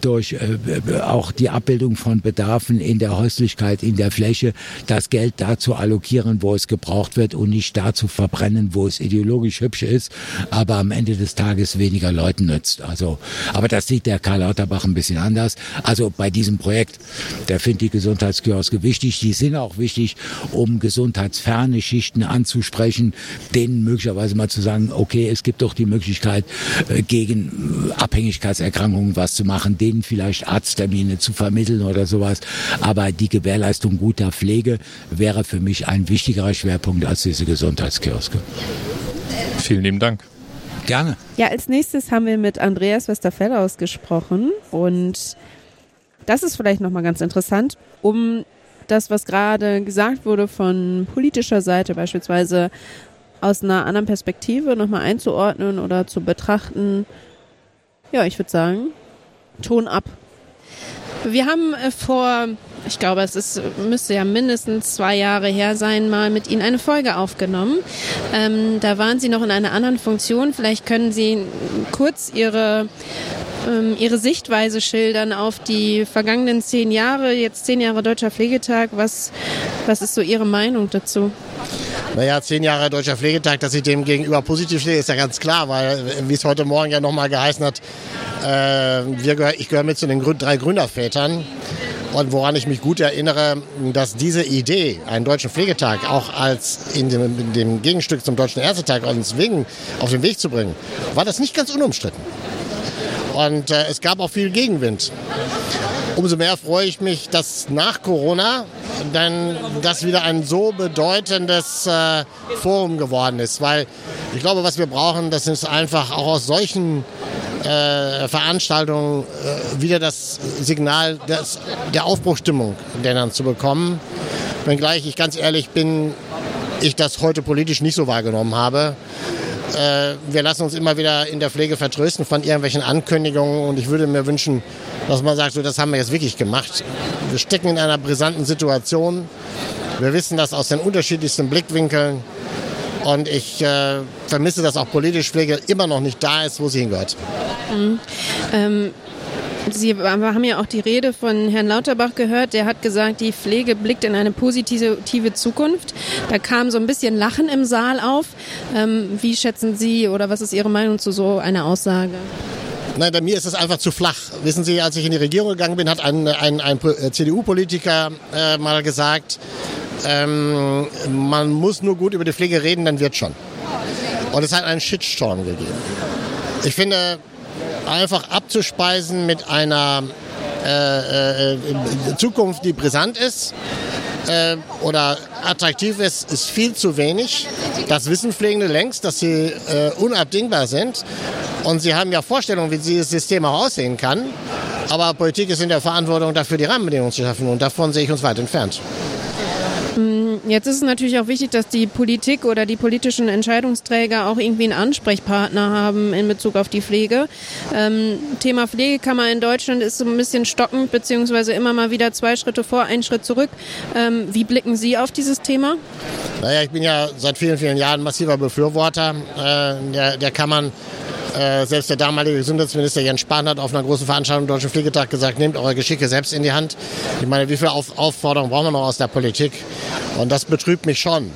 durch äh, auch die Abbildung von Bedarfen in der Häuslichkeit, in der Fläche, das Geld da zu allokieren, wo es gebraucht wird und nicht da zu verbrennen, wo es ideologisch hübsch ist, aber am Ende des Tages weniger Leuten nützt. Also, aber das sieht der Karl Lauterbach ein bisschen anders. Also bei diesem Projekt, der findet die Gesundheitskioske wichtig. Die sind auch wichtig, um gesundheitsferne Schichten anzusprechen, denen möglicherweise mal zu sagen, okay, es gibt doch die Möglichkeit, äh, gegen Abhängigkeitserkrankungen was zu machen, denen vielleicht Arzttermine zu vermitteln oder sowas. Aber die Gewährleistung guter Pflege wäre für mich ein wichtigerer Schwerpunkt als diese Gesundheitskioske. Vielen lieben Dank. Gerne. Ja, als nächstes haben wir mit Andreas Westerfellaus gesprochen und das ist vielleicht nochmal ganz interessant, um das, was gerade gesagt wurde von politischer Seite beispielsweise aus einer anderen Perspektive nochmal einzuordnen oder zu betrachten. Ja, ich würde sagen, Ton ab. Wir haben äh, vor, ich glaube, es ist, müsste ja mindestens zwei Jahre her sein, mal mit Ihnen eine Folge aufgenommen. Ähm, da waren Sie noch in einer anderen Funktion. Vielleicht können Sie kurz Ihre ähm, Ihre Sichtweise schildern auf die vergangenen zehn Jahre, jetzt zehn Jahre Deutscher Pflegetag. Was, was ist so Ihre Meinung dazu? Naja, zehn Jahre Deutscher Pflegetag, dass ich dem gegenüber positiv stehe, ist ja ganz klar, weil, wie es heute Morgen ja nochmal geheißen hat, äh, wir gehör, ich gehöre mit zu den Grün, drei Gründervätern. Und woran ich mich gut erinnere, dass diese Idee, einen deutschen Pflegetag auch als in dem, in dem Gegenstück zum Deutschen Ärztetag auf den Weg zu bringen, war das nicht ganz unumstritten. Und äh, es gab auch viel Gegenwind. Umso mehr freue ich mich, dass nach Corona dann das wieder ein so bedeutendes äh, Forum geworden ist. Weil ich glaube, was wir brauchen, das ist einfach auch aus solchen äh, Veranstaltungen äh, wieder das Signal des, der Aufbruchstimmung dann zu bekommen. Wenngleich ich ganz ehrlich bin, ich das heute politisch nicht so wahrgenommen habe. Äh, wir lassen uns immer wieder in der Pflege vertrösten von irgendwelchen Ankündigungen und ich würde mir wünschen, dass man sagt, so, das haben wir jetzt wirklich gemacht. Wir stecken in einer brisanten Situation. Wir wissen das aus den unterschiedlichsten Blickwinkeln. Und ich äh, vermisse, dass auch politische Pflege immer noch nicht da ist, wo sie hingehört. Mhm. Ähm Sie haben ja auch die Rede von Herrn Lauterbach gehört. Der hat gesagt, die Pflege blickt in eine positive Zukunft. Da kam so ein bisschen Lachen im Saal auf. Ähm, wie schätzen Sie oder was ist Ihre Meinung zu so einer Aussage? Nein, bei mir ist es einfach zu flach. Wissen Sie, als ich in die Regierung gegangen bin, hat ein, ein, ein CDU-Politiker äh, mal gesagt, ähm, man muss nur gut über die Pflege reden, dann wird schon. Und es hat einen Shitstorm gegeben. Ich finde, einfach abzuspeisen mit einer äh, äh, Zukunft, die brisant ist äh, oder attraktiv ist, ist viel zu wenig. Das wissen Pflegende längst, dass sie äh, unabdingbar sind. Und sie haben ja Vorstellungen, wie dieses System auch aussehen kann. Aber Politik ist in der Verantwortung, dafür die Rahmenbedingungen zu schaffen. Und davon sehe ich uns weit entfernt. Jetzt ist es natürlich auch wichtig, dass die Politik oder die politischen Entscheidungsträger auch irgendwie einen Ansprechpartner haben in Bezug auf die Pflege. Ähm, Thema Pflegekammer in Deutschland ist so ein bisschen stockend, beziehungsweise immer mal wieder zwei Schritte vor, ein Schritt zurück. Ähm, wie blicken Sie auf dieses Thema? Naja, ich bin ja seit vielen, vielen Jahren massiver Befürworter äh, der, der Kammern. Äh, selbst der damalige Gesundheitsminister Jens Spahn hat auf einer großen Veranstaltung im Deutschen Pflegetag gesagt, nehmt eure Geschicke selbst in die Hand. Ich meine, wie viele auf Aufforderungen brauchen wir noch aus der Politik? Und das betrübt mich schon,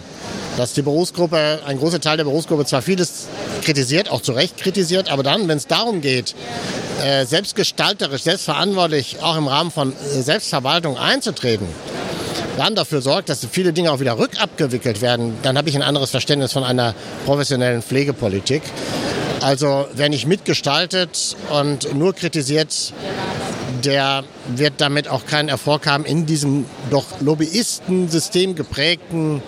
dass die Berufsgruppe, ein großer Teil der Berufsgruppe zwar vieles kritisiert, auch zu Recht kritisiert, aber dann, wenn es darum geht, äh, selbstgestalterisch, selbstverantwortlich auch im Rahmen von äh, Selbstverwaltung einzutreten, dann dafür sorgt, dass viele Dinge auch wieder rückabgewickelt werden, dann habe ich ein anderes Verständnis von einer professionellen Pflegepolitik. Also wer nicht mitgestaltet und nur kritisiert, der wird damit auch keinen Erfolg haben in diesem doch Lobbyisten-System geprägten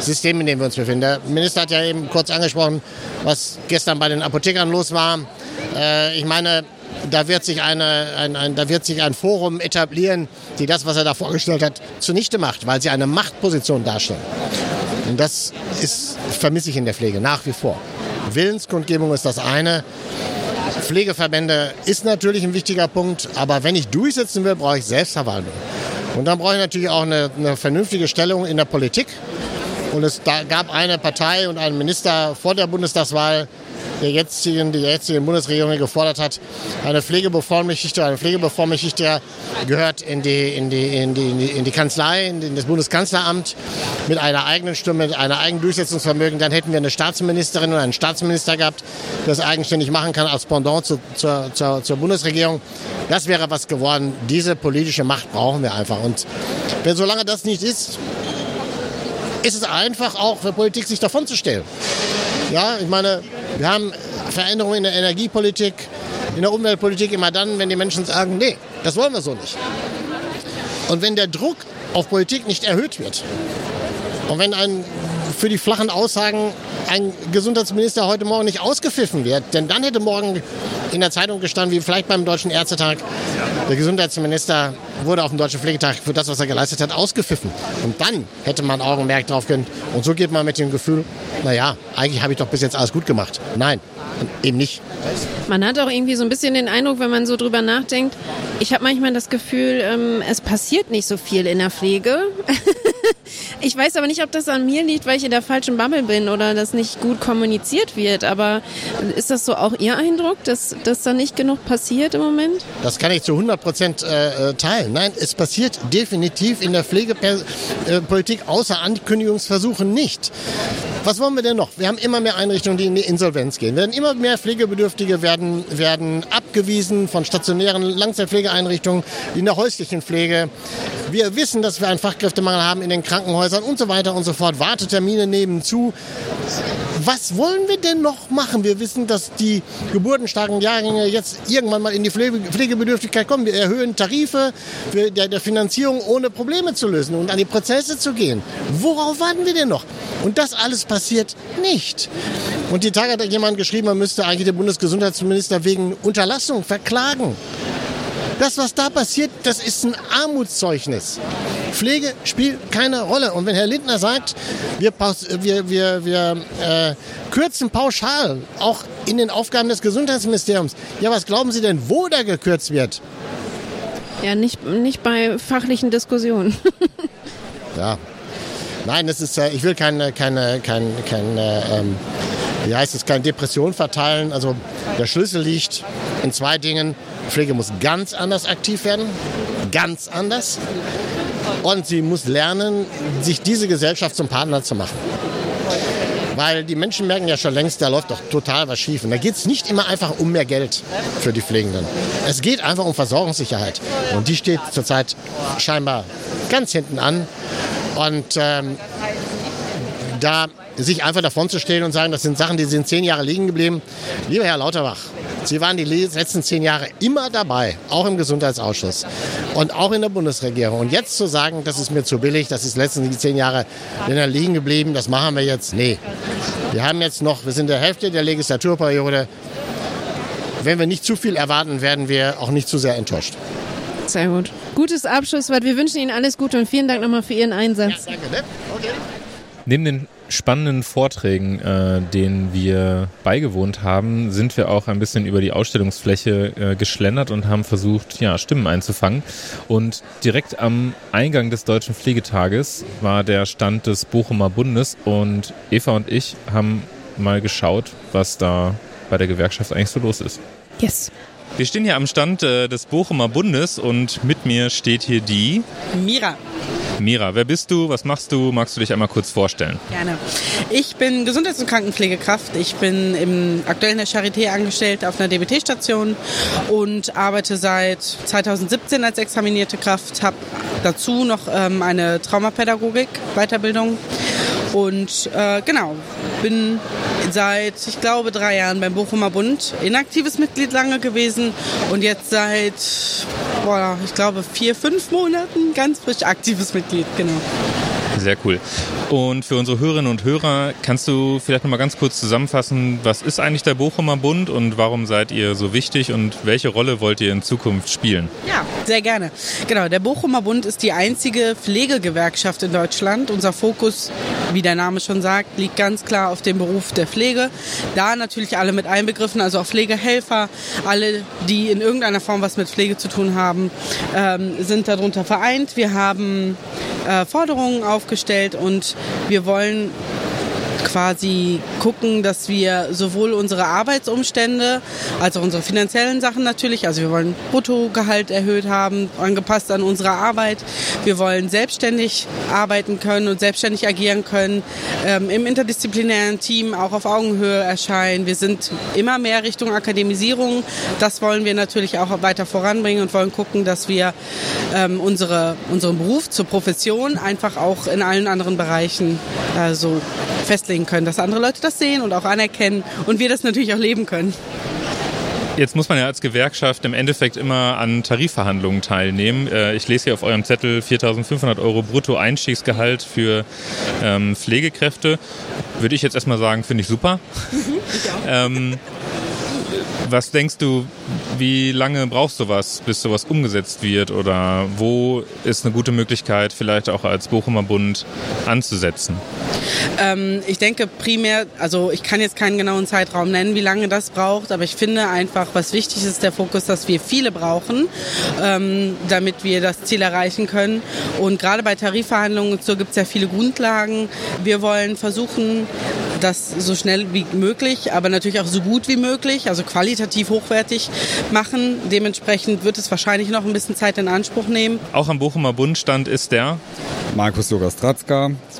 System, in dem wir uns befinden. Der Minister hat ja eben kurz angesprochen, was gestern bei den Apothekern los war. Äh, ich meine, da wird sich eine, ein, ein, da wird sich ein Forum etablieren, die das, was er da vorgestellt hat, zunichte macht, weil sie eine Machtposition darstellen. Und das ist, vermisse ich in der Pflege nach wie vor. Willenskundgebung ist das eine. Pflegeverbände ist natürlich ein wichtiger Punkt, aber wenn ich durchsetzen will, brauche ich Selbstverwaltung. Und dann brauche ich natürlich auch eine, eine vernünftige Stellung in der Politik. Und es gab eine Partei und einen Minister vor der Bundestagswahl, der jetzigen, die jetzige Bundesregierung gefordert hat. Eine Pflegebevollmächtigte, eine Pflegebevollmächtigte gehört in die, in die, in die, in die Kanzlei, in das Bundeskanzleramt mit einer eigenen Stimme, mit einem eigenen Durchsetzungsvermögen. Dann hätten wir eine Staatsministerin und einen Staatsminister gehabt, der das eigenständig machen kann als Pendant zu, zur, zur, zur Bundesregierung. Das wäre was geworden. Diese politische Macht brauchen wir einfach. Und wenn solange das nicht ist, ist es einfach auch für Politik, sich davon zu stellen. Ja, ich meine, wir haben Veränderungen in der Energiepolitik, in der Umweltpolitik immer dann, wenn die Menschen sagen, nee, das wollen wir so nicht. Und wenn der Druck auf Politik nicht erhöht wird und wenn ein für die flachen Aussagen ein Gesundheitsminister heute Morgen nicht ausgepfiffen wird, denn dann hätte morgen in der Zeitung gestanden, wie vielleicht beim Deutschen Ärztetag, der Gesundheitsminister wurde auf dem Deutschen Pflegetag für das, was er geleistet hat, ausgepfiffen. Und dann hätte man Augenmerk drauf können. Und so geht man mit dem Gefühl, naja, eigentlich habe ich doch bis jetzt alles gut gemacht. Nein, eben nicht. Man hat auch irgendwie so ein bisschen den Eindruck, wenn man so drüber nachdenkt, ich habe manchmal das Gefühl, ähm, es passiert nicht so viel in der Pflege. ich weiß aber nicht, ob das an mir liegt, weil ich in der falschen Bubble bin oder das nicht gut kommuniziert wird. Aber ist das so auch Ihr Eindruck, dass, dass da nicht genug passiert im Moment? Das kann ich zu 100 Prozent äh, äh, teilen. Nein, es passiert definitiv in der Pflegepolitik außer Ankündigungsversuchen nicht. Was wollen wir denn noch? Wir haben immer mehr Einrichtungen, die in die Insolvenz gehen. Werden immer mehr Pflegebedürftige werden, werden abge ausgewiesen von stationären Langzeitpflegeeinrichtungen in der häuslichen Pflege. Wir wissen, dass wir einen Fachkräftemangel haben in den Krankenhäusern und so weiter und so fort. Wartetermine nehmen zu. Was wollen wir denn noch machen? Wir wissen, dass die geburtenstarken Jahrgänge jetzt irgendwann mal in die Pflege Pflegebedürftigkeit kommen. Wir erhöhen Tarife für der, der Finanzierung, ohne Probleme zu lösen und an die Prozesse zu gehen. Worauf warten wir denn noch? Und das alles passiert nicht. Und die Tage hat jemand geschrieben, man müsste eigentlich den Bundesgesundheitsminister wegen Unterlassung verklagen. Das, was da passiert, das ist ein Armutszeugnis. Pflege spielt keine Rolle. Und wenn Herr Lindner sagt, wir, wir, wir, wir äh, kürzen pauschal, auch in den Aufgaben des Gesundheitsministeriums, ja, was glauben Sie denn, wo da gekürzt wird? Ja, nicht, nicht bei fachlichen Diskussionen. ja. Nein, das ist, äh, ich will keine, keine, keine, keine ähm, wie heißt es, keine Depression verteilen. Also der Schlüssel liegt in zwei Dingen. Pflege muss ganz anders aktiv werden, ganz anders. Und sie muss lernen, sich diese Gesellschaft zum Partner zu machen. Weil die Menschen merken ja schon längst, da läuft doch total was schief. Und da geht es nicht immer einfach um mehr Geld für die Pflegenden. Es geht einfach um Versorgungssicherheit. Und die steht zurzeit scheinbar ganz hinten an. Und ähm, da sich einfach davon zu stellen und sagen, das sind Sachen, die sind zehn Jahre liegen geblieben. Lieber Herr Lauterbach, Sie waren die letzten zehn Jahre immer dabei, auch im Gesundheitsausschuss und auch in der Bundesregierung. Und jetzt zu sagen, das ist mir zu billig, das ist letzten zehn Jahre liegen geblieben, das machen wir jetzt. Nee. Wir haben jetzt noch, wir sind in der Hälfte der Legislaturperiode. Wenn wir nicht zu viel erwarten, werden wir auch nicht zu sehr enttäuscht. Sehr gut. Gutes Abschlusswort. Wir wünschen Ihnen alles Gute und vielen Dank nochmal für Ihren Einsatz. Ja, danke. Ne? Okay. Neben den spannenden Vorträgen, äh, denen wir beigewohnt haben, sind wir auch ein bisschen über die Ausstellungsfläche äh, geschlendert und haben versucht, ja, Stimmen einzufangen. Und direkt am Eingang des Deutschen Pflegetages war der Stand des Bochumer Bundes und Eva und ich haben mal geschaut, was da bei der Gewerkschaft eigentlich so los ist. Yes. Wir stehen hier am Stand äh, des Bochumer Bundes und mit mir steht hier die Mira. Mira, wer bist du? Was machst du? Magst du dich einmal kurz vorstellen? Gerne. Ich bin Gesundheits- und Krankenpflegekraft. Ich bin im, aktuell in der Charité angestellt auf einer DBT-Station und arbeite seit 2017 als examinierte Kraft. Habe dazu noch ähm, eine Traumapädagogik-Weiterbildung und äh, genau, bin seit, ich glaube, drei Jahren beim Bochumer Bund inaktives Mitglied lange gewesen und jetzt seit, boah, ich glaube, vier, fünf Monaten ganz frisch aktives Mitglied, genau. Sehr cool. Und für unsere Hörerinnen und Hörer, kannst du vielleicht noch mal ganz kurz zusammenfassen, was ist eigentlich der Bochumer Bund und warum seid ihr so wichtig und welche Rolle wollt ihr in Zukunft spielen? Ja, sehr gerne. Genau, der Bochumer Bund ist die einzige Pflegegewerkschaft in Deutschland. Unser Fokus, wie der Name schon sagt, liegt ganz klar auf dem Beruf der Pflege. Da natürlich alle mit einbegriffen, also auch Pflegehelfer, alle, die in irgendeiner Form was mit Pflege zu tun haben, ähm, sind darunter vereint. Wir haben äh, Forderungen aufgestellt und wir wollen quasi gucken, dass wir sowohl unsere Arbeitsumstände als auch unsere finanziellen Sachen natürlich, also wir wollen Bruttogehalt erhöht haben, angepasst an unsere Arbeit. Wir wollen selbstständig arbeiten können und selbstständig agieren können, ähm, im interdisziplinären Team auch auf Augenhöhe erscheinen. Wir sind immer mehr Richtung Akademisierung. Das wollen wir natürlich auch weiter voranbringen und wollen gucken, dass wir ähm, unsere, unseren Beruf zur Profession einfach auch in allen anderen Bereichen äh, so festlegen können, dass andere Leute das sehen und auch anerkennen und wir das natürlich auch leben können. Jetzt muss man ja als Gewerkschaft im Endeffekt immer an Tarifverhandlungen teilnehmen. Äh, ich lese hier auf eurem Zettel 4.500 Euro Brutto-Einstiegsgehalt für ähm, Pflegekräfte. Würde ich jetzt erstmal sagen, finde ich super. Mhm, ich auch. ähm, was denkst du, wie lange brauchst du was, bis sowas umgesetzt wird? Oder wo ist eine gute Möglichkeit, vielleicht auch als Bochumer Bund anzusetzen? Ähm, ich denke primär, also ich kann jetzt keinen genauen Zeitraum nennen, wie lange das braucht, aber ich finde einfach, was wichtig ist, der Fokus, dass wir viele brauchen, ähm, damit wir das Ziel erreichen können. Und gerade bei Tarifverhandlungen und so gibt es ja viele Grundlagen. Wir wollen versuchen, das so schnell wie möglich, aber natürlich auch so gut wie möglich, also qualitativ hochwertig machen. Dementsprechend wird es wahrscheinlich noch ein bisschen Zeit in Anspruch nehmen. Auch am Bochumer Bundstand ist der Markus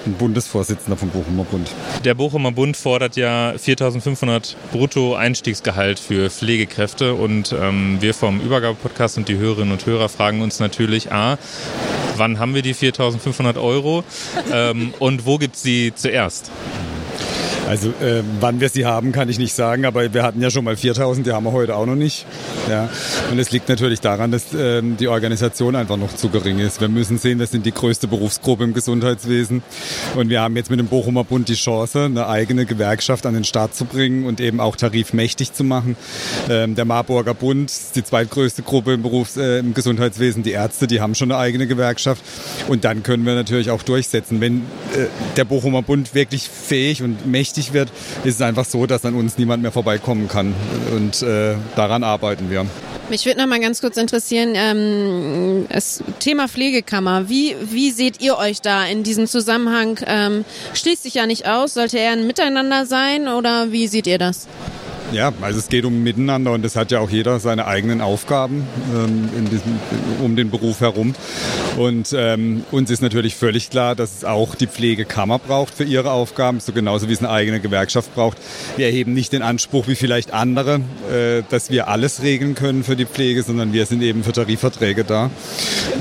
bin Bundesvorsitzender vom Bochumer Bund. Der Bochumer Bund fordert ja 4.500 brutto Einstiegsgehalt für Pflegekräfte und ähm, wir vom Übergabepodcast und die Hörerinnen und Hörer fragen uns natürlich, a, wann haben wir die 4.500 Euro ähm, und wo gibt es sie zuerst? Also äh, wann wir sie haben, kann ich nicht sagen, aber wir hatten ja schon mal 4000, die haben wir heute auch noch nicht. Ja. Und es liegt natürlich daran, dass äh, die Organisation einfach noch zu gering ist. Wir müssen sehen, wir sind die größte Berufsgruppe im Gesundheitswesen und wir haben jetzt mit dem Bochumer Bund die Chance, eine eigene Gewerkschaft an den Start zu bringen und eben auch tarifmächtig zu machen. Ähm, der Marburger Bund ist die zweitgrößte Gruppe im, Berufs-, äh, im Gesundheitswesen. Die Ärzte, die haben schon eine eigene Gewerkschaft und dann können wir natürlich auch durchsetzen. Wenn äh, der Bochumer Bund wirklich fähig und mächtig wichtig wird, ist es einfach so, dass an uns niemand mehr vorbeikommen kann. Und äh, daran arbeiten wir. Mich würde noch mal ganz kurz interessieren, ähm, das Thema Pflegekammer. Wie, wie seht ihr euch da in diesem Zusammenhang? Ähm, schließt sich ja nicht aus. Sollte er ein Miteinander sein oder wie seht ihr das? Ja, also es geht um Miteinander und es hat ja auch jeder seine eigenen Aufgaben ähm, diesem, um den Beruf herum. Und ähm, uns ist natürlich völlig klar, dass es auch die Pflegekammer braucht für ihre Aufgaben, so genauso wie es eine eigene Gewerkschaft braucht. Wir erheben nicht den Anspruch wie vielleicht andere, äh, dass wir alles regeln können für die Pflege, sondern wir sind eben für Tarifverträge da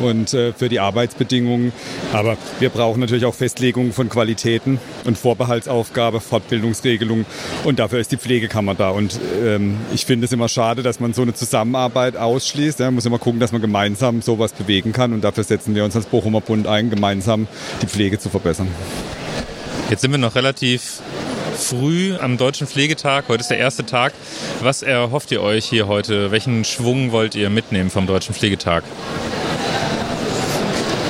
und äh, für die Arbeitsbedingungen. Aber wir brauchen natürlich auch Festlegungen von Qualitäten und Vorbehaltsaufgabe, Fortbildungsregelungen und dafür ist die Pflegekammer da. Und ähm, ich finde es immer schade, dass man so eine Zusammenarbeit ausschließt. Ja, man muss immer gucken, dass man gemeinsam sowas bewegen kann. Und dafür setzen wir uns als Bochumer Bund ein, gemeinsam die Pflege zu verbessern. Jetzt sind wir noch relativ früh am Deutschen Pflegetag. Heute ist der erste Tag. Was erhofft ihr euch hier heute? Welchen Schwung wollt ihr mitnehmen vom Deutschen Pflegetag?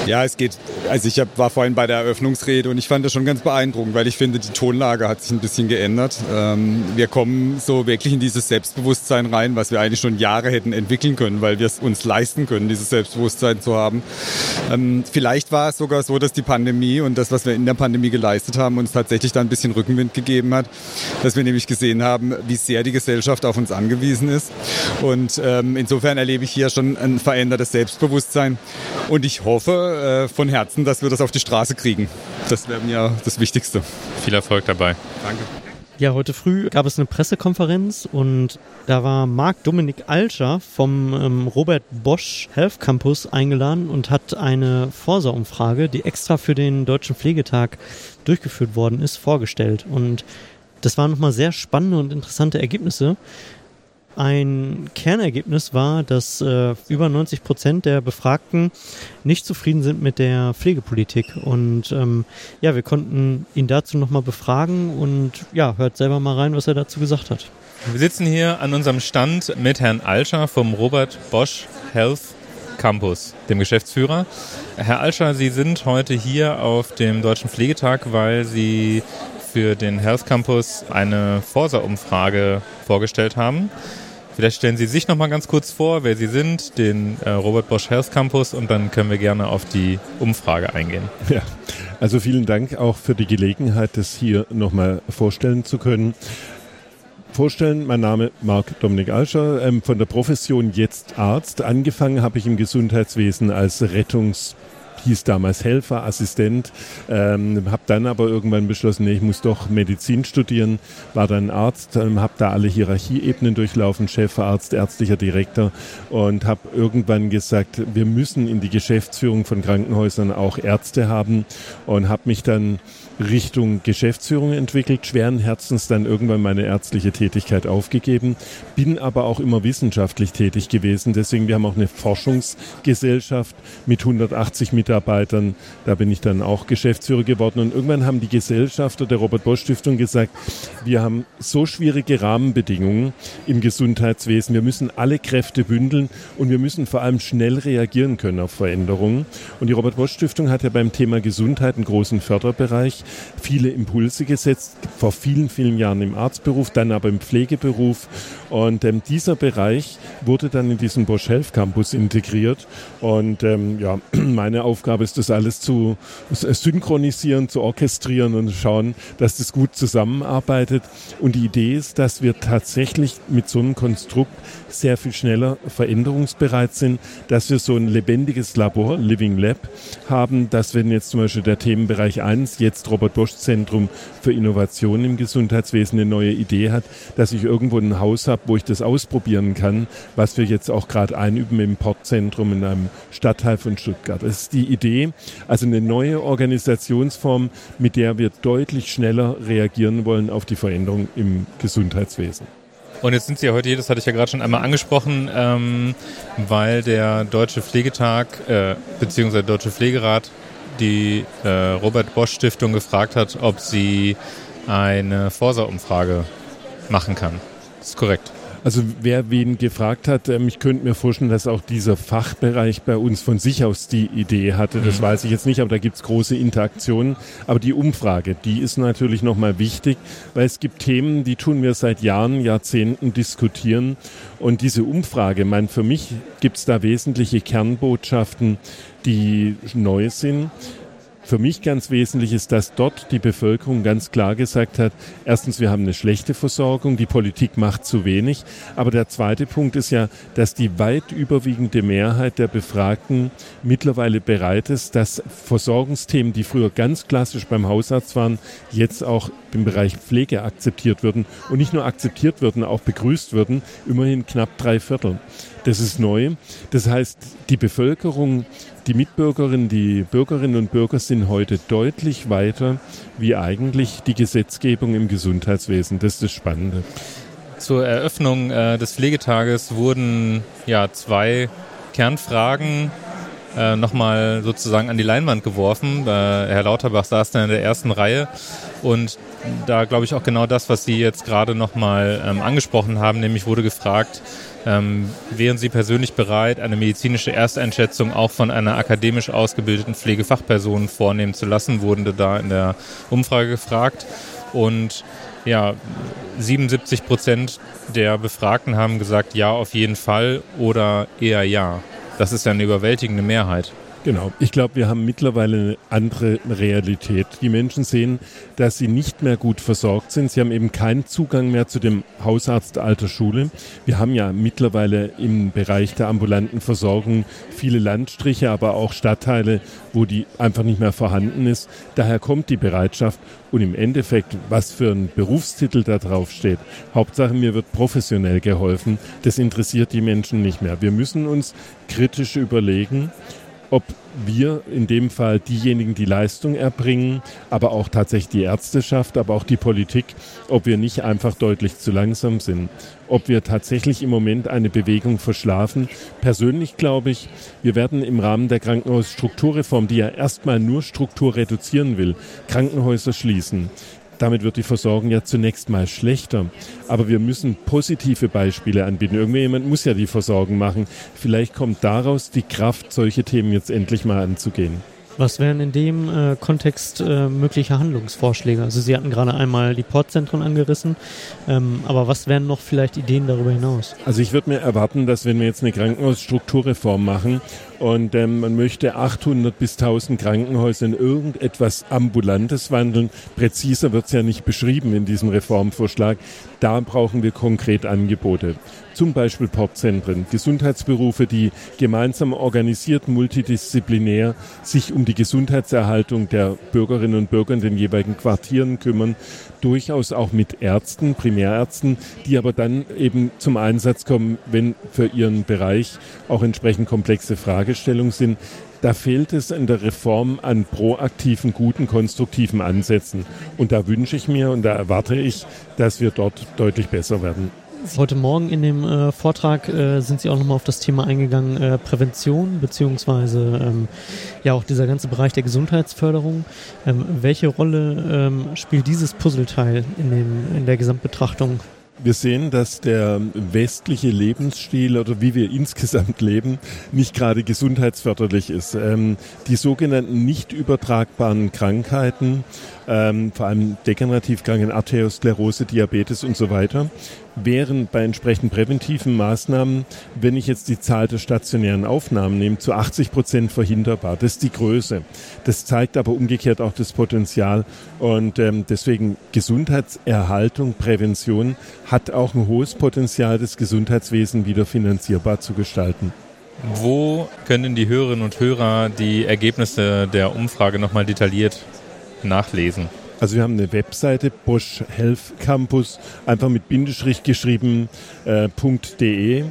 Ja, es geht. Also ich hab, war vorhin bei der Eröffnungsrede und ich fand das schon ganz beeindruckend, weil ich finde, die Tonlage hat sich ein bisschen geändert. Ähm, wir kommen so wirklich in dieses Selbstbewusstsein rein, was wir eigentlich schon Jahre hätten entwickeln können, weil wir es uns leisten können, dieses Selbstbewusstsein zu haben. Ähm, vielleicht war es sogar so, dass die Pandemie und das, was wir in der Pandemie geleistet haben, uns tatsächlich da ein bisschen Rückenwind gegeben hat, dass wir nämlich gesehen haben, wie sehr die Gesellschaft auf uns angewiesen ist. Und ähm, insofern erlebe ich hier schon ein verändertes Selbstbewusstsein und ich hoffe, äh, von Herzen, dass wir das auf die Straße kriegen. Das wäre mir das Wichtigste. Viel Erfolg dabei. Danke. Ja, heute früh gab es eine Pressekonferenz und da war Marc Dominik Alscher vom ähm, Robert Bosch Health Campus eingeladen und hat eine Forsa-Umfrage, die extra für den Deutschen Pflegetag durchgeführt worden ist, vorgestellt. Und das waren nochmal sehr spannende und interessante Ergebnisse. Ein Kernergebnis war, dass äh, über 90 Prozent der Befragten nicht zufrieden sind mit der Pflegepolitik. Und ähm, ja, wir konnten ihn dazu nochmal befragen und ja, hört selber mal rein, was er dazu gesagt hat. Wir sitzen hier an unserem Stand mit Herrn Alscher vom Robert Bosch Health Campus, dem Geschäftsführer. Herr Alscher, Sie sind heute hier auf dem Deutschen Pflegetag, weil Sie für den Health Campus eine Forsa-Umfrage vorgestellt haben. Vielleicht stellen Sie sich noch mal ganz kurz vor, wer Sie sind, den äh, Robert Bosch Health Campus und dann können wir gerne auf die Umfrage eingehen. Ja, also vielen Dank auch für die Gelegenheit, das hier noch mal vorstellen zu können. Vorstellen, mein Name Marc Dominik Alscher, ähm, von der Profession jetzt Arzt. Angefangen habe ich im Gesundheitswesen als Rettungs- hieß damals Helfer, Assistent, ähm, habe dann aber irgendwann beschlossen, nee, ich muss doch Medizin studieren, war dann Arzt, ähm, habe da alle Hierarchieebenen durchlaufen, Chefarzt, ärztlicher Direktor und habe irgendwann gesagt, wir müssen in die Geschäftsführung von Krankenhäusern auch Ärzte haben und habe mich dann Richtung Geschäftsführung entwickelt, schweren Herzens dann irgendwann meine ärztliche Tätigkeit aufgegeben, bin aber auch immer wissenschaftlich tätig gewesen. Deswegen, wir haben auch eine Forschungsgesellschaft mit 180 Mitarbeitern. Da bin ich dann auch Geschäftsführer geworden. Und irgendwann haben die Gesellschafter der Robert Bosch Stiftung gesagt, wir haben so schwierige Rahmenbedingungen im Gesundheitswesen. Wir müssen alle Kräfte bündeln und wir müssen vor allem schnell reagieren können auf Veränderungen. Und die Robert Bosch Stiftung hat ja beim Thema Gesundheit einen großen Förderbereich viele Impulse gesetzt, vor vielen, vielen Jahren im Arztberuf, dann aber im Pflegeberuf. Und ähm, dieser Bereich wurde dann in diesen Bosch Health Campus integriert. Und ähm, ja, meine Aufgabe Aufgabe ist, das alles zu synchronisieren, zu orchestrieren und schauen, dass das gut zusammenarbeitet. Und die Idee ist, dass wir tatsächlich mit so einem Konstrukt sehr viel schneller veränderungsbereit sind, dass wir so ein lebendiges Labor, Living Lab, haben, dass wenn jetzt zum Beispiel der Themenbereich 1, jetzt Robert Bosch Zentrum für Innovation im Gesundheitswesen eine neue Idee hat, dass ich irgendwo ein Haus habe, wo ich das ausprobieren kann, was wir jetzt auch gerade einüben im Portzentrum in einem Stadtteil von Stuttgart. Das ist die Idee, also eine neue Organisationsform, mit der wir deutlich schneller reagieren wollen auf die Veränderung im Gesundheitswesen. Und jetzt sind Sie ja heute hier, das hatte ich ja gerade schon einmal angesprochen, ähm, weil der Deutsche Pflegetag äh, bzw. der Deutsche Pflegerat die äh, Robert Bosch Stiftung gefragt hat, ob sie eine Forsa-Umfrage machen kann. Das ist korrekt. Also wer wen gefragt hat, ähm, ich könnte mir vorstellen, dass auch dieser Fachbereich bei uns von sich aus die Idee hatte. Das mhm. weiß ich jetzt nicht, aber da gibt es große Interaktionen. Aber die Umfrage, die ist natürlich nochmal wichtig, weil es gibt Themen, die tun wir seit Jahren, Jahrzehnten diskutieren. Und diese Umfrage, mein, für mich gibt es da wesentliche Kernbotschaften, die neu sind. Für mich ganz wesentlich ist, dass dort die Bevölkerung ganz klar gesagt hat, erstens, wir haben eine schlechte Versorgung, die Politik macht zu wenig. Aber der zweite Punkt ist ja, dass die weit überwiegende Mehrheit der Befragten mittlerweile bereit ist, dass Versorgungsthemen, die früher ganz klassisch beim Hausarzt waren, jetzt auch im Bereich Pflege akzeptiert würden und nicht nur akzeptiert würden, auch begrüßt würden, immerhin knapp drei Viertel. Das ist neu. Das heißt, die Bevölkerung die Mitbürgerinnen, die Bürgerinnen und Bürger sind heute deutlich weiter wie eigentlich die Gesetzgebung im Gesundheitswesen. Das ist das Spannende. Zur Eröffnung äh, des Pflegetages wurden ja zwei Kernfragen äh, nochmal sozusagen an die Leinwand geworfen. Äh, Herr Lauterbach saß da in der ersten Reihe und da glaube ich auch genau das, was Sie jetzt gerade nochmal ähm, angesprochen haben, nämlich wurde gefragt, ähm, wären Sie persönlich bereit, eine medizinische Ersteinschätzung auch von einer akademisch ausgebildeten Pflegefachperson vornehmen zu lassen? Wurden da in der Umfrage gefragt. Und ja, 77 Prozent der Befragten haben gesagt, ja, auf jeden Fall oder eher ja. Das ist ja eine überwältigende Mehrheit. Genau. Ich glaube, wir haben mittlerweile eine andere Realität. Die Menschen sehen, dass sie nicht mehr gut versorgt sind. Sie haben eben keinen Zugang mehr zu dem Hausarzt alter Schule. Wir haben ja mittlerweile im Bereich der ambulanten Versorgung viele Landstriche, aber auch Stadtteile, wo die einfach nicht mehr vorhanden ist. Daher kommt die Bereitschaft und im Endeffekt, was für ein Berufstitel da drauf steht. Hauptsache, mir wird professionell geholfen. Das interessiert die Menschen nicht mehr. Wir müssen uns kritisch überlegen, ob wir in dem Fall diejenigen, die Leistung erbringen, aber auch tatsächlich die Ärzteschaft, aber auch die Politik, ob wir nicht einfach deutlich zu langsam sind, ob wir tatsächlich im Moment eine Bewegung verschlafen. Persönlich glaube ich, wir werden im Rahmen der Krankenhausstrukturreform, die ja erstmal nur Struktur reduzieren will, Krankenhäuser schließen. Damit wird die Versorgung ja zunächst mal schlechter. Aber wir müssen positive Beispiele anbieten. Irgendjemand muss ja die Versorgung machen. Vielleicht kommt daraus die Kraft, solche Themen jetzt endlich mal anzugehen. Was wären in dem äh, Kontext äh, mögliche Handlungsvorschläge? Also Sie hatten gerade einmal die Portzentren angerissen, ähm, aber was wären noch vielleicht Ideen darüber hinaus? Also ich würde mir erwarten, dass wenn wir jetzt eine Krankenhausstrukturreform machen und ähm, man möchte 800 bis 1000 Krankenhäuser in irgendetwas Ambulantes wandeln, präziser wird es ja nicht beschrieben in diesem Reformvorschlag, da brauchen wir konkret Angebote. Zum Beispiel Portzentren, Gesundheitsberufe, die gemeinsam organisiert, multidisziplinär sich um die Gesundheitserhaltung der Bürgerinnen und Bürger in den jeweiligen Quartieren kümmern, durchaus auch mit Ärzten, Primärärzten, die aber dann eben zum Einsatz kommen, wenn für ihren Bereich auch entsprechend komplexe Fragestellungen sind. Da fehlt es in der Reform an proaktiven, guten, konstruktiven Ansätzen. Und da wünsche ich mir und da erwarte ich, dass wir dort deutlich besser werden. Heute Morgen in dem äh, Vortrag äh, sind Sie auch nochmal auf das Thema eingegangen, äh, Prävention, beziehungsweise ähm, ja auch dieser ganze Bereich der Gesundheitsförderung. Ähm, welche Rolle ähm, spielt dieses Puzzleteil in, dem, in der Gesamtbetrachtung? Wir sehen, dass der westliche Lebensstil oder wie wir insgesamt leben nicht gerade gesundheitsförderlich ist. Ähm, die sogenannten nicht übertragbaren Krankheiten, ähm, vor allem degenerativ Kranken, Arteriosklerose, Diabetes und so weiter, wären bei entsprechend präventiven Maßnahmen, wenn ich jetzt die Zahl der stationären Aufnahmen nehme, zu 80 Prozent verhinderbar. Das ist die Größe. Das zeigt aber umgekehrt auch das Potenzial. Und ähm, deswegen Gesundheitserhaltung, Prävention hat auch ein hohes Potenzial, das Gesundheitswesen wieder finanzierbar zu gestalten. Wo können die Hörerinnen und Hörer die Ergebnisse der Umfrage nochmal detailliert nachlesen? Also wir haben eine Webseite Bosch Health Campus, einfach mit Bindestrich geschrieben äh, .de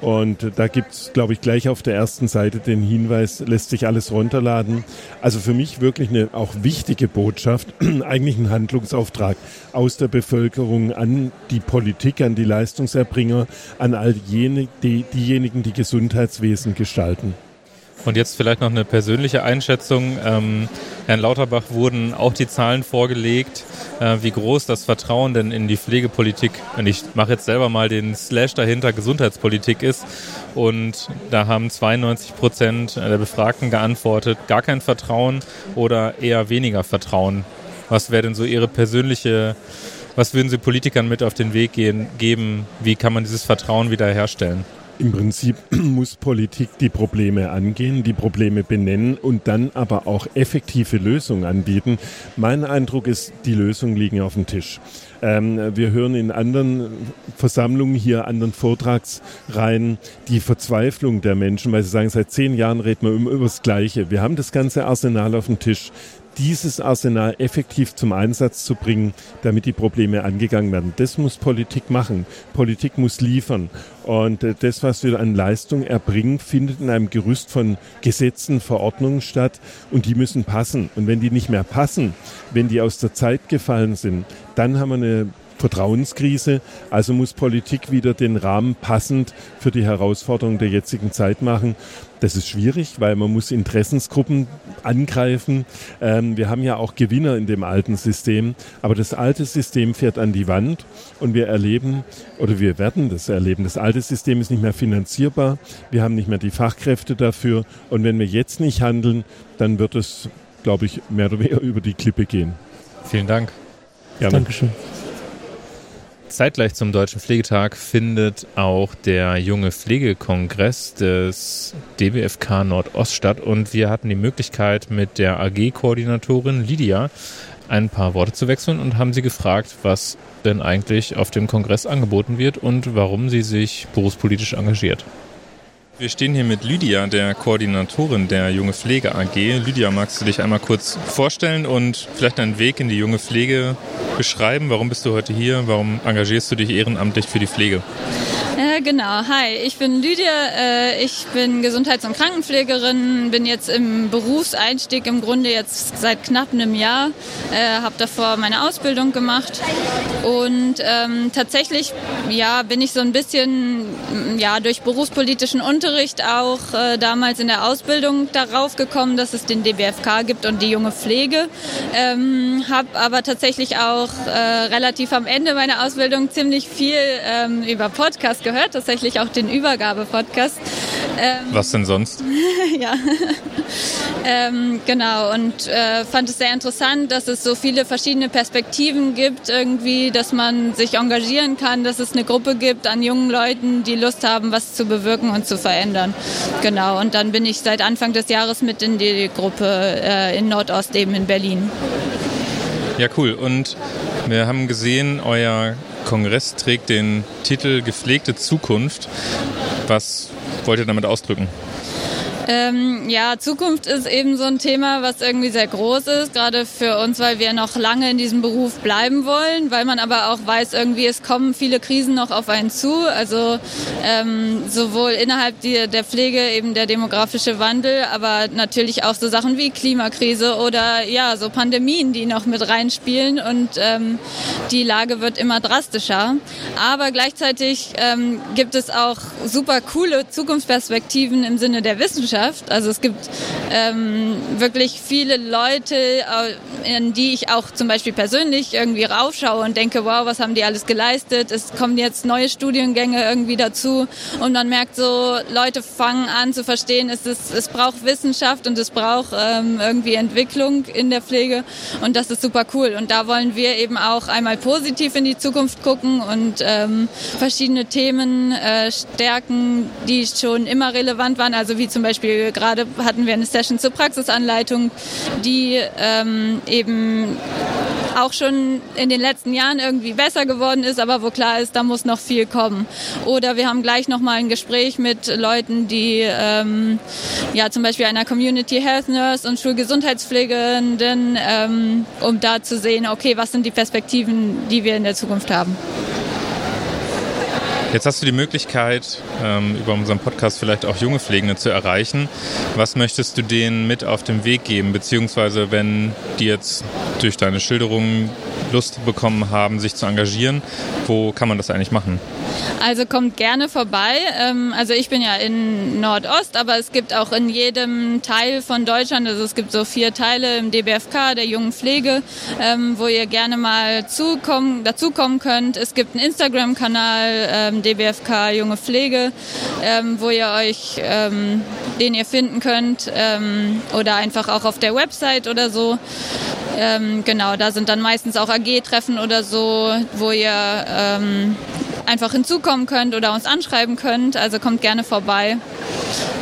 und da gibt's, glaube ich, gleich auf der ersten Seite den Hinweis, lässt sich alles runterladen. Also für mich wirklich eine auch wichtige Botschaft, eigentlich ein Handlungsauftrag aus der Bevölkerung an die Politik, an die Leistungserbringer, an all jene, die, diejenigen, die Gesundheitswesen gestalten. Und jetzt vielleicht noch eine persönliche Einschätzung. Ähm, Herrn Lauterbach wurden auch die Zahlen vorgelegt, äh, wie groß das Vertrauen denn in die Pflegepolitik, und ich mache jetzt selber mal den Slash dahinter, Gesundheitspolitik ist. Und da haben 92 Prozent der Befragten geantwortet, gar kein Vertrauen oder eher weniger Vertrauen. Was wäre denn so Ihre persönliche, was würden Sie Politikern mit auf den Weg gehen, geben? Wie kann man dieses Vertrauen wiederherstellen? Im Prinzip muss Politik die Probleme angehen, die Probleme benennen und dann aber auch effektive Lösungen anbieten. Mein Eindruck ist, die Lösungen liegen auf dem Tisch. Ähm, wir hören in anderen Versammlungen hier, anderen Vortragsreihen die Verzweiflung der Menschen, weil sie sagen, seit zehn Jahren reden wir immer über das Gleiche. Wir haben das ganze Arsenal auf dem Tisch dieses Arsenal effektiv zum Einsatz zu bringen, damit die Probleme angegangen werden. Das muss Politik machen. Politik muss liefern. Und äh, das, was wir an Leistung erbringen, findet in einem Gerüst von Gesetzen, Verordnungen statt und die müssen passen. Und wenn die nicht mehr passen, wenn die aus der Zeit gefallen sind, dann haben wir eine Vertrauenskrise. Also muss Politik wieder den Rahmen passend für die Herausforderungen der jetzigen Zeit machen. Das ist schwierig, weil man muss Interessensgruppen angreifen. Ähm, wir haben ja auch Gewinner in dem alten System, aber das alte System fährt an die Wand und wir erleben oder wir werden das erleben. Das alte System ist nicht mehr finanzierbar. Wir haben nicht mehr die Fachkräfte dafür und wenn wir jetzt nicht handeln, dann wird es, glaube ich, mehr oder weniger über die Klippe gehen. Vielen Dank. Gerne. Dankeschön. Zeitgleich zum Deutschen Pflegetag findet auch der junge Pflegekongress des DBFK Nordost statt und wir hatten die Möglichkeit mit der AG-Koordinatorin Lydia ein paar Worte zu wechseln und haben sie gefragt, was denn eigentlich auf dem Kongress angeboten wird und warum sie sich berufspolitisch engagiert. Wir stehen hier mit Lydia, der Koordinatorin der Junge Pflege AG. Lydia, magst du dich einmal kurz vorstellen und vielleicht deinen Weg in die junge Pflege beschreiben? Warum bist du heute hier? Warum engagierst du dich ehrenamtlich für die Pflege? Genau, hi, ich bin Lydia, äh, ich bin Gesundheits- und Krankenpflegerin, bin jetzt im Berufseinstieg im Grunde jetzt seit knapp einem Jahr, äh, habe davor meine Ausbildung gemacht und ähm, tatsächlich ja, bin ich so ein bisschen ja, durch berufspolitischen Unterricht auch äh, damals in der Ausbildung darauf gekommen, dass es den DBFK gibt und die junge Pflege. Ähm, habe aber tatsächlich auch relativ am Ende meiner Ausbildung ziemlich viel ähm, über Podcast gehört, tatsächlich auch den Übergabe-Podcast. Ähm, Was denn sonst? ja, ähm, genau. Und äh, fand es sehr interessant, dass es so viele verschiedene Perspektiven gibt, irgendwie, dass man sich engagieren kann, dass es eine Gruppe gibt an jungen Leuten, die Lust haben, was zu bewirken und zu verändern. Genau. Und dann bin ich seit Anfang des Jahres mit in die Gruppe äh, in Nordost eben in Berlin. Ja, cool. Und wir haben gesehen, euer Kongress trägt den Titel Gepflegte Zukunft. Was wollt ihr damit ausdrücken? Ähm, ja, Zukunft ist eben so ein Thema, was irgendwie sehr groß ist, gerade für uns, weil wir noch lange in diesem Beruf bleiben wollen, weil man aber auch weiß, irgendwie es kommen viele Krisen noch auf einen zu. Also ähm, sowohl innerhalb die, der Pflege eben der demografische Wandel, aber natürlich auch so Sachen wie Klimakrise oder ja so Pandemien, die noch mit reinspielen und ähm, die Lage wird immer drastischer. Aber gleichzeitig ähm, gibt es auch super coole Zukunftsperspektiven im Sinne der Wissenschaft Wissenschaft. Also es gibt ähm, wirklich viele Leute, äh, in die ich auch zum Beispiel persönlich irgendwie raufschaue und denke, wow, was haben die alles geleistet? Es kommen jetzt neue Studiengänge irgendwie dazu und man merkt so, Leute fangen an zu verstehen, es, ist, es braucht Wissenschaft und es braucht ähm, irgendwie Entwicklung in der Pflege und das ist super cool. Und da wollen wir eben auch einmal positiv in die Zukunft gucken und ähm, verschiedene Themen äh, stärken, die schon immer relevant waren. Also wie zum Beispiel gerade hatten wir eine Session zur Praxisanleitung, die ähm, eben auch schon in den letzten Jahren irgendwie besser geworden ist, aber wo klar ist, da muss noch viel kommen. Oder wir haben gleich noch mal ein Gespräch mit Leuten, die ähm, ja zum Beispiel einer Community Health Nurse und Schulgesundheitspflegenden, ähm, um da zu sehen, okay, was sind die Perspektiven, die wir in der Zukunft haben. Jetzt hast du die Möglichkeit, ähm, über unseren Podcast vielleicht auch junge Pflegende zu erreichen. Was möchtest du denen mit auf den Weg geben? Beziehungsweise, wenn die jetzt durch deine Schilderungen Lust bekommen haben, sich zu engagieren, wo kann man das eigentlich machen? Also kommt gerne vorbei. Ähm, also ich bin ja in Nordost, aber es gibt auch in jedem Teil von Deutschland, also es gibt so vier Teile im DBFK, der jungen Pflege, ähm, wo ihr gerne mal zukommen, dazukommen könnt. Es gibt einen Instagram-Kanal, ähm, DBFK Junge Pflege, wo ihr euch, den ihr finden könnt oder einfach auch auf der Website oder so. genau, da sind dann meistens auch AG-Treffen oder so, wo ihr einfach hinzukommen könnt oder uns anschreiben könnt. Also kommt gerne vorbei.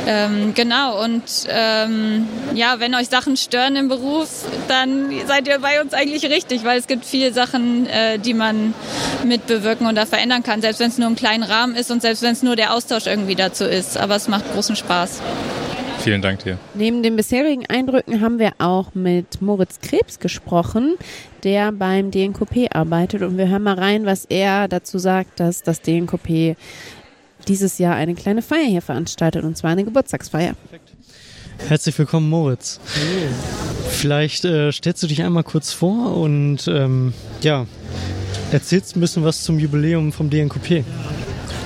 Ähm, genau, und ähm, ja, wenn euch Sachen stören im Beruf, dann seid ihr bei uns eigentlich richtig, weil es gibt viele Sachen, äh, die man mitbewirken da verändern kann, selbst wenn es nur im kleinen Rahmen ist und selbst wenn es nur der Austausch irgendwie dazu ist. Aber es macht großen Spaß. Vielen Dank dir. Neben den bisherigen Eindrücken haben wir auch mit Moritz Krebs gesprochen, der beim DNKP arbeitet. Und wir hören mal rein, was er dazu sagt, dass das DNKP dieses Jahr eine kleine Feier hier veranstaltet, und zwar eine Geburtstagsfeier. Herzlich willkommen, Moritz. Hallo. Vielleicht äh, stellst du dich einmal kurz vor und ähm, ja, erzählst ein bisschen was zum Jubiläum vom DNKP.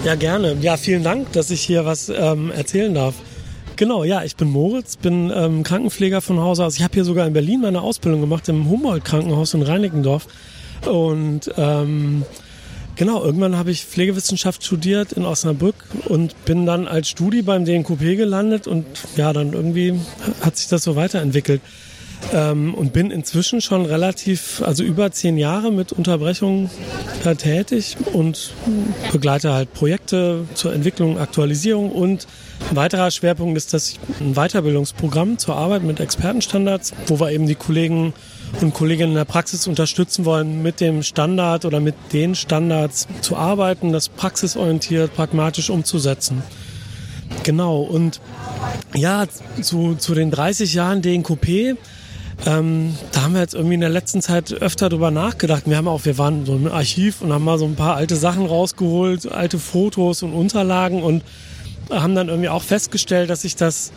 Ja, gerne. Ja, vielen Dank, dass ich hier was ähm, erzählen darf. Genau, ja, ich bin Moritz, bin ähm, Krankenpfleger von Hause aus. Ich habe hier sogar in Berlin meine Ausbildung gemacht im Humboldt-Krankenhaus in Reinickendorf. Und ähm, genau, irgendwann habe ich Pflegewissenschaft studiert in Osnabrück und bin dann als Studi beim DNKP gelandet und ja, dann irgendwie hat sich das so weiterentwickelt. Ähm, und bin inzwischen schon relativ, also über zehn Jahre mit Unterbrechungen äh, tätig und begleite halt Projekte zur Entwicklung, Aktualisierung und ein weiterer Schwerpunkt ist das ein Weiterbildungsprogramm zur Arbeit mit Expertenstandards, wo wir eben die Kollegen und Kolleginnen in der Praxis unterstützen wollen, mit dem Standard oder mit den Standards zu arbeiten, das praxisorientiert, pragmatisch umzusetzen. Genau, und ja, zu, zu den 30 Jahren DNKP, ähm, da haben wir jetzt irgendwie in der letzten Zeit öfter drüber nachgedacht. Wir haben auch, wir waren so im Archiv und haben mal so ein paar alte Sachen rausgeholt, alte Fotos und Unterlagen und haben dann irgendwie auch festgestellt, dass sich das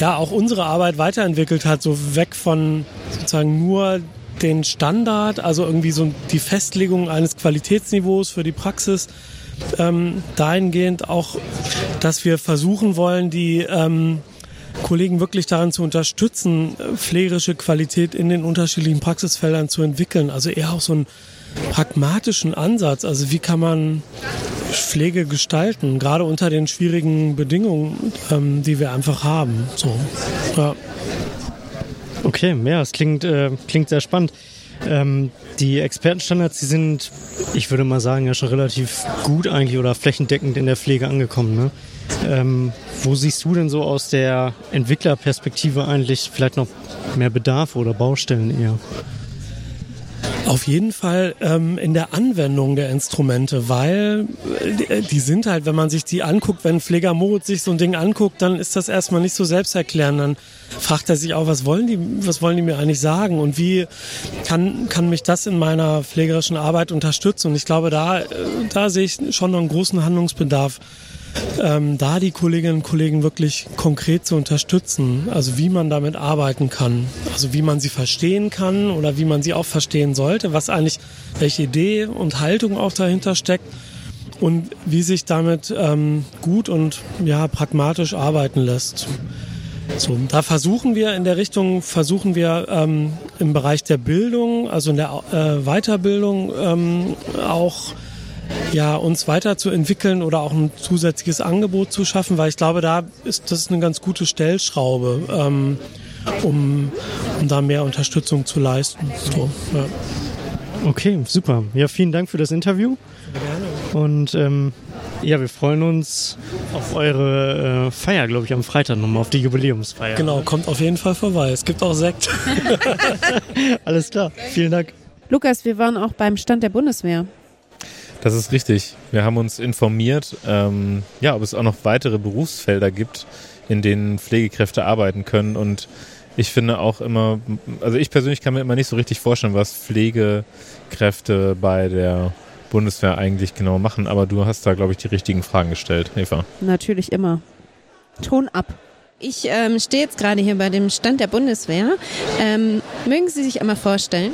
ja auch unsere Arbeit weiterentwickelt hat, so weg von sozusagen nur den Standard, also irgendwie so die Festlegung eines Qualitätsniveaus für die Praxis, ähm, dahingehend auch, dass wir versuchen wollen, die ähm, Kollegen wirklich daran zu unterstützen, pflegerische Qualität in den unterschiedlichen Praxisfeldern zu entwickeln. Also eher auch so einen pragmatischen Ansatz. Also wie kann man Pflege gestalten, gerade unter den schwierigen Bedingungen, ähm, die wir einfach haben. So, ja. Okay, ja, es klingt, äh, klingt sehr spannend. Ähm, die Expertenstandards, die sind, ich würde mal sagen, ja schon relativ gut eigentlich oder flächendeckend in der Pflege angekommen. Ne? Ähm, wo siehst du denn so aus der Entwicklerperspektive eigentlich vielleicht noch mehr Bedarf oder Baustellen eher? Auf jeden Fall ähm, in der Anwendung der Instrumente, weil äh, die sind halt, wenn man sich die anguckt, wenn Pfleger Moritz sich so ein Ding anguckt, dann ist das erstmal nicht so selbsterklärend. Dann fragt er sich auch, was wollen die, was wollen die mir eigentlich sagen und wie kann, kann mich das in meiner pflegerischen Arbeit unterstützen? Und ich glaube, da, äh, da sehe ich schon noch einen großen Handlungsbedarf ähm, da die Kolleginnen und Kollegen wirklich konkret zu unterstützen, also wie man damit arbeiten kann, also wie man sie verstehen kann oder wie man sie auch verstehen sollte, was eigentlich, welche Idee und Haltung auch dahinter steckt und wie sich damit ähm, gut und ja pragmatisch arbeiten lässt. So, da versuchen wir in der Richtung, versuchen wir ähm, im Bereich der Bildung, also in der äh, Weiterbildung ähm, auch ja, uns weiterzuentwickeln oder auch ein zusätzliches Angebot zu schaffen, weil ich glaube, da ist das eine ganz gute Stellschraube, ähm, um, um da mehr Unterstützung zu leisten. So, ja. Okay, super. Ja, vielen Dank für das Interview. Gerne. Und ähm, ja, wir freuen uns auf eure äh, Feier, glaube ich, am Freitag nochmal, auf die Jubiläumsfeier. Genau, kommt auf jeden Fall vorbei. Es gibt auch Sekt. Alles klar, vielen Dank. Lukas, wir waren auch beim Stand der Bundeswehr. Das ist richtig. Wir haben uns informiert, ähm, ja, ob es auch noch weitere Berufsfelder gibt, in denen Pflegekräfte arbeiten können. Und ich finde auch immer, also ich persönlich kann mir immer nicht so richtig vorstellen, was Pflegekräfte bei der Bundeswehr eigentlich genau machen. Aber du hast da, glaube ich, die richtigen Fragen gestellt, Eva. Natürlich immer. Ton ab. Ich ähm, stehe jetzt gerade hier bei dem Stand der Bundeswehr. Ähm, mögen Sie sich einmal vorstellen?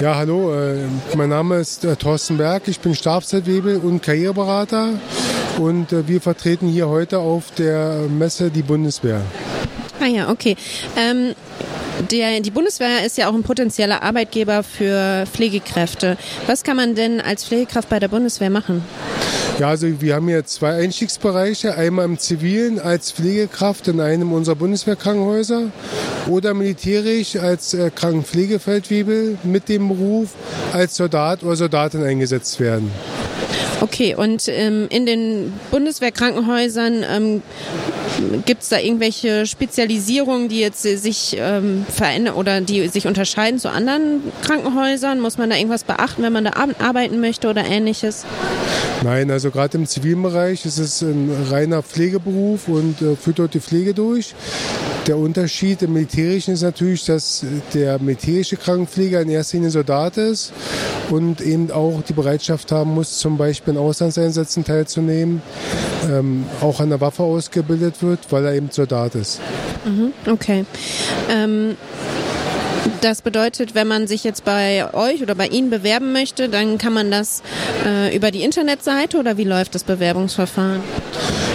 Ja, hallo, äh, mein Name ist äh, Thorsten Berg, ich bin Stabsfeldwebel und Karriereberater und äh, wir vertreten hier heute auf der Messe die Bundeswehr. Ah ja, okay. Ähm, der, die Bundeswehr ist ja auch ein potenzieller Arbeitgeber für Pflegekräfte. Was kann man denn als Pflegekraft bei der Bundeswehr machen? Ja, also wir haben hier zwei Einstiegsbereiche. Einmal im Zivilen als Pflegekraft in einem unserer Bundeswehrkrankenhäuser oder militärisch als äh, Krankenpflegefeldwebel mit dem Beruf als Soldat oder Soldatin eingesetzt werden. Okay, und ähm, in den Bundeswehrkrankenhäusern ähm, gibt es da irgendwelche Spezialisierungen, die jetzt sich ähm, verändern oder die sich unterscheiden zu anderen Krankenhäusern? Muss man da irgendwas beachten, wenn man da arbeiten möchte oder ähnliches? Nein, also gerade im zivilen Bereich ist es ein reiner Pflegeberuf und äh, führt dort die Pflege durch. Der Unterschied im Militärischen ist natürlich, dass der militärische Krankenpfleger in erster Linie Soldat ist und eben auch die Bereitschaft haben muss, zum Beispiel in Auslandseinsätzen teilzunehmen, ähm, auch an der Waffe ausgebildet wird, weil er eben Soldat ist. Mhm, okay. Ähm das bedeutet, wenn man sich jetzt bei euch oder bei Ihnen bewerben möchte, dann kann man das äh, über die Internetseite oder wie läuft das Bewerbungsverfahren?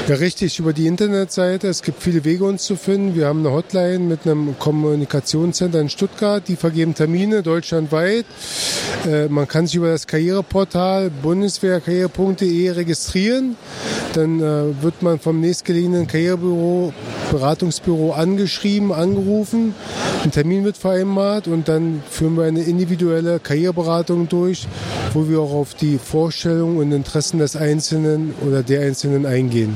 Ja, richtig, über die Internetseite. Es gibt viele Wege, uns zu finden. Wir haben eine Hotline mit einem Kommunikationscenter in Stuttgart. Die vergeben Termine deutschlandweit. Äh, man kann sich über das Karriereportal bundeswehrkarriere.de registrieren. Dann äh, wird man vom nächstgelegenen Karrierebüro, Beratungsbüro angeschrieben, angerufen. Ein Termin wird vereinbart und dann führen wir eine individuelle Karriereberatung durch, wo wir auch auf die Vorstellungen und Interessen des Einzelnen oder der Einzelnen eingehen.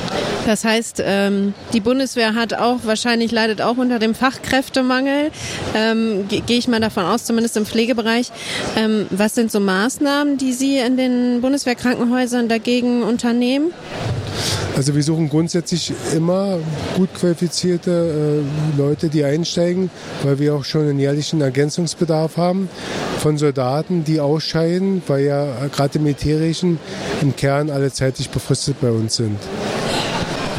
Das heißt, ähm, die Bundeswehr hat auch wahrscheinlich leidet auch unter dem Fachkräftemangel. Ähm, Gehe ich mal davon aus, zumindest im Pflegebereich. Ähm, was sind so Maßnahmen, die Sie in den Bundeswehrkrankenhäusern dagegen unternehmen? Also wir suchen grundsätzlich immer gut qualifizierte äh, Leute, die einsteigen, weil wir auch schon einen jährlichen Ergänzungsbedarf haben von Soldaten, die ausscheiden, weil ja gerade im Militärischen im Kern alle zeitlich befristet bei uns sind.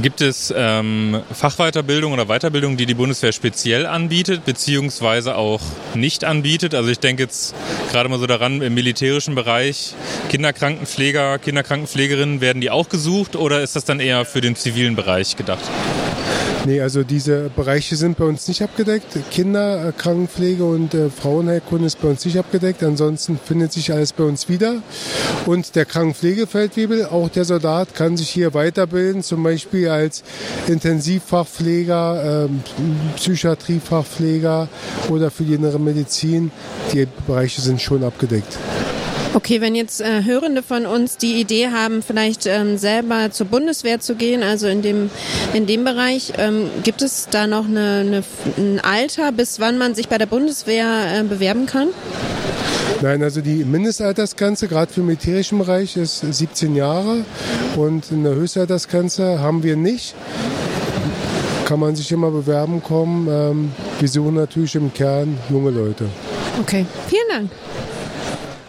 Gibt es ähm, Fachweiterbildung oder Weiterbildung, die die Bundeswehr speziell anbietet, beziehungsweise auch nicht anbietet? Also ich denke jetzt gerade mal so daran, im militärischen Bereich Kinderkrankenpfleger, Kinderkrankenpflegerinnen, werden die auch gesucht oder ist das dann eher für den zivilen Bereich gedacht? Nee, also diese Bereiche sind bei uns nicht abgedeckt. Kinderkrankenpflege und äh, Frauenheilkunde ist bei uns nicht abgedeckt. Ansonsten findet sich alles bei uns wieder. Und der Krankenpflegefeldwebel, auch der Soldat, kann sich hier weiterbilden, zum Beispiel als Intensivfachpfleger, ähm, Psychiatriefachpfleger oder für die innere Medizin. Die Bereiche sind schon abgedeckt. Okay, wenn jetzt äh, Hörende von uns die Idee haben, vielleicht ähm, selber zur Bundeswehr zu gehen, also in dem, in dem Bereich, ähm, gibt es da noch eine, eine, ein Alter, bis wann man sich bei der Bundeswehr äh, bewerben kann? Nein, also die Mindestaltersgrenze, gerade für den militärischen Bereich, ist 17 Jahre und eine Höchstaltersgrenze haben wir nicht. Kann man sich immer bewerben kommen. Ähm, wir suchen natürlich im Kern junge Leute. Okay, vielen Dank.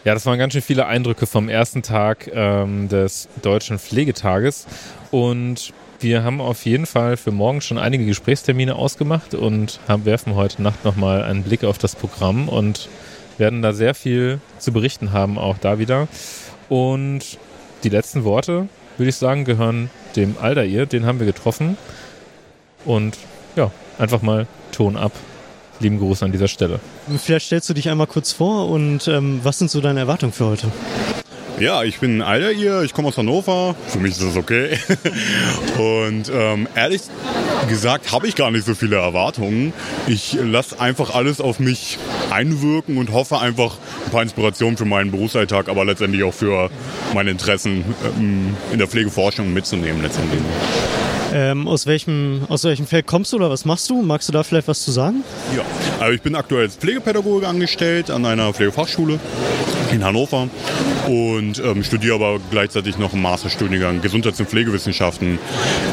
Ja, das waren ganz schön viele Eindrücke vom ersten Tag ähm, des Deutschen Pflegetages. Und wir haben auf jeden Fall für morgen schon einige Gesprächstermine ausgemacht und haben, werfen heute Nacht nochmal einen Blick auf das Programm und werden da sehr viel zu berichten haben, auch da wieder. Und die letzten Worte, würde ich sagen, gehören dem Aldair, den haben wir getroffen. Und ja, einfach mal Ton ab. Lieben Gruß an dieser Stelle. Vielleicht stellst du dich einmal kurz vor und ähm, was sind so deine Erwartungen für heute? Ja, ich bin Alter hier, ich komme aus Hannover. Für mich ist das okay. Und ähm, ehrlich gesagt habe ich gar nicht so viele Erwartungen. Ich lasse einfach alles auf mich einwirken und hoffe einfach ein paar Inspirationen für meinen Berufsalltag, aber letztendlich auch für meine Interessen ähm, in der Pflegeforschung mitzunehmen letztendlich. Ähm, aus, welchem, aus welchem Feld kommst du oder was machst du? Magst du da vielleicht was zu sagen? Ja, also ich bin aktuell als Pflegepädagoge angestellt an einer Pflegefachschule in Hannover und ähm, studiere aber gleichzeitig noch einen Masterstudiengang Gesundheits- und Pflegewissenschaften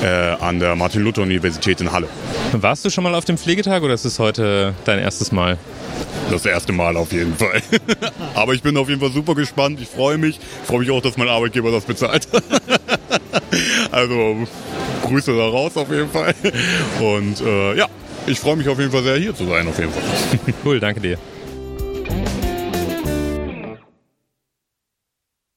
äh, an der Martin-Luther-Universität in Halle. Warst du schon mal auf dem Pflegetag oder ist es heute dein erstes Mal? Das erste Mal auf jeden Fall. aber ich bin auf jeden Fall super gespannt. Ich freue mich. Ich freue mich auch, dass mein Arbeitgeber das bezahlt. also Grüße da raus auf jeden Fall. Und äh, ja, ich freue mich auf jeden Fall sehr hier zu sein auf jeden Fall. Cool, danke dir.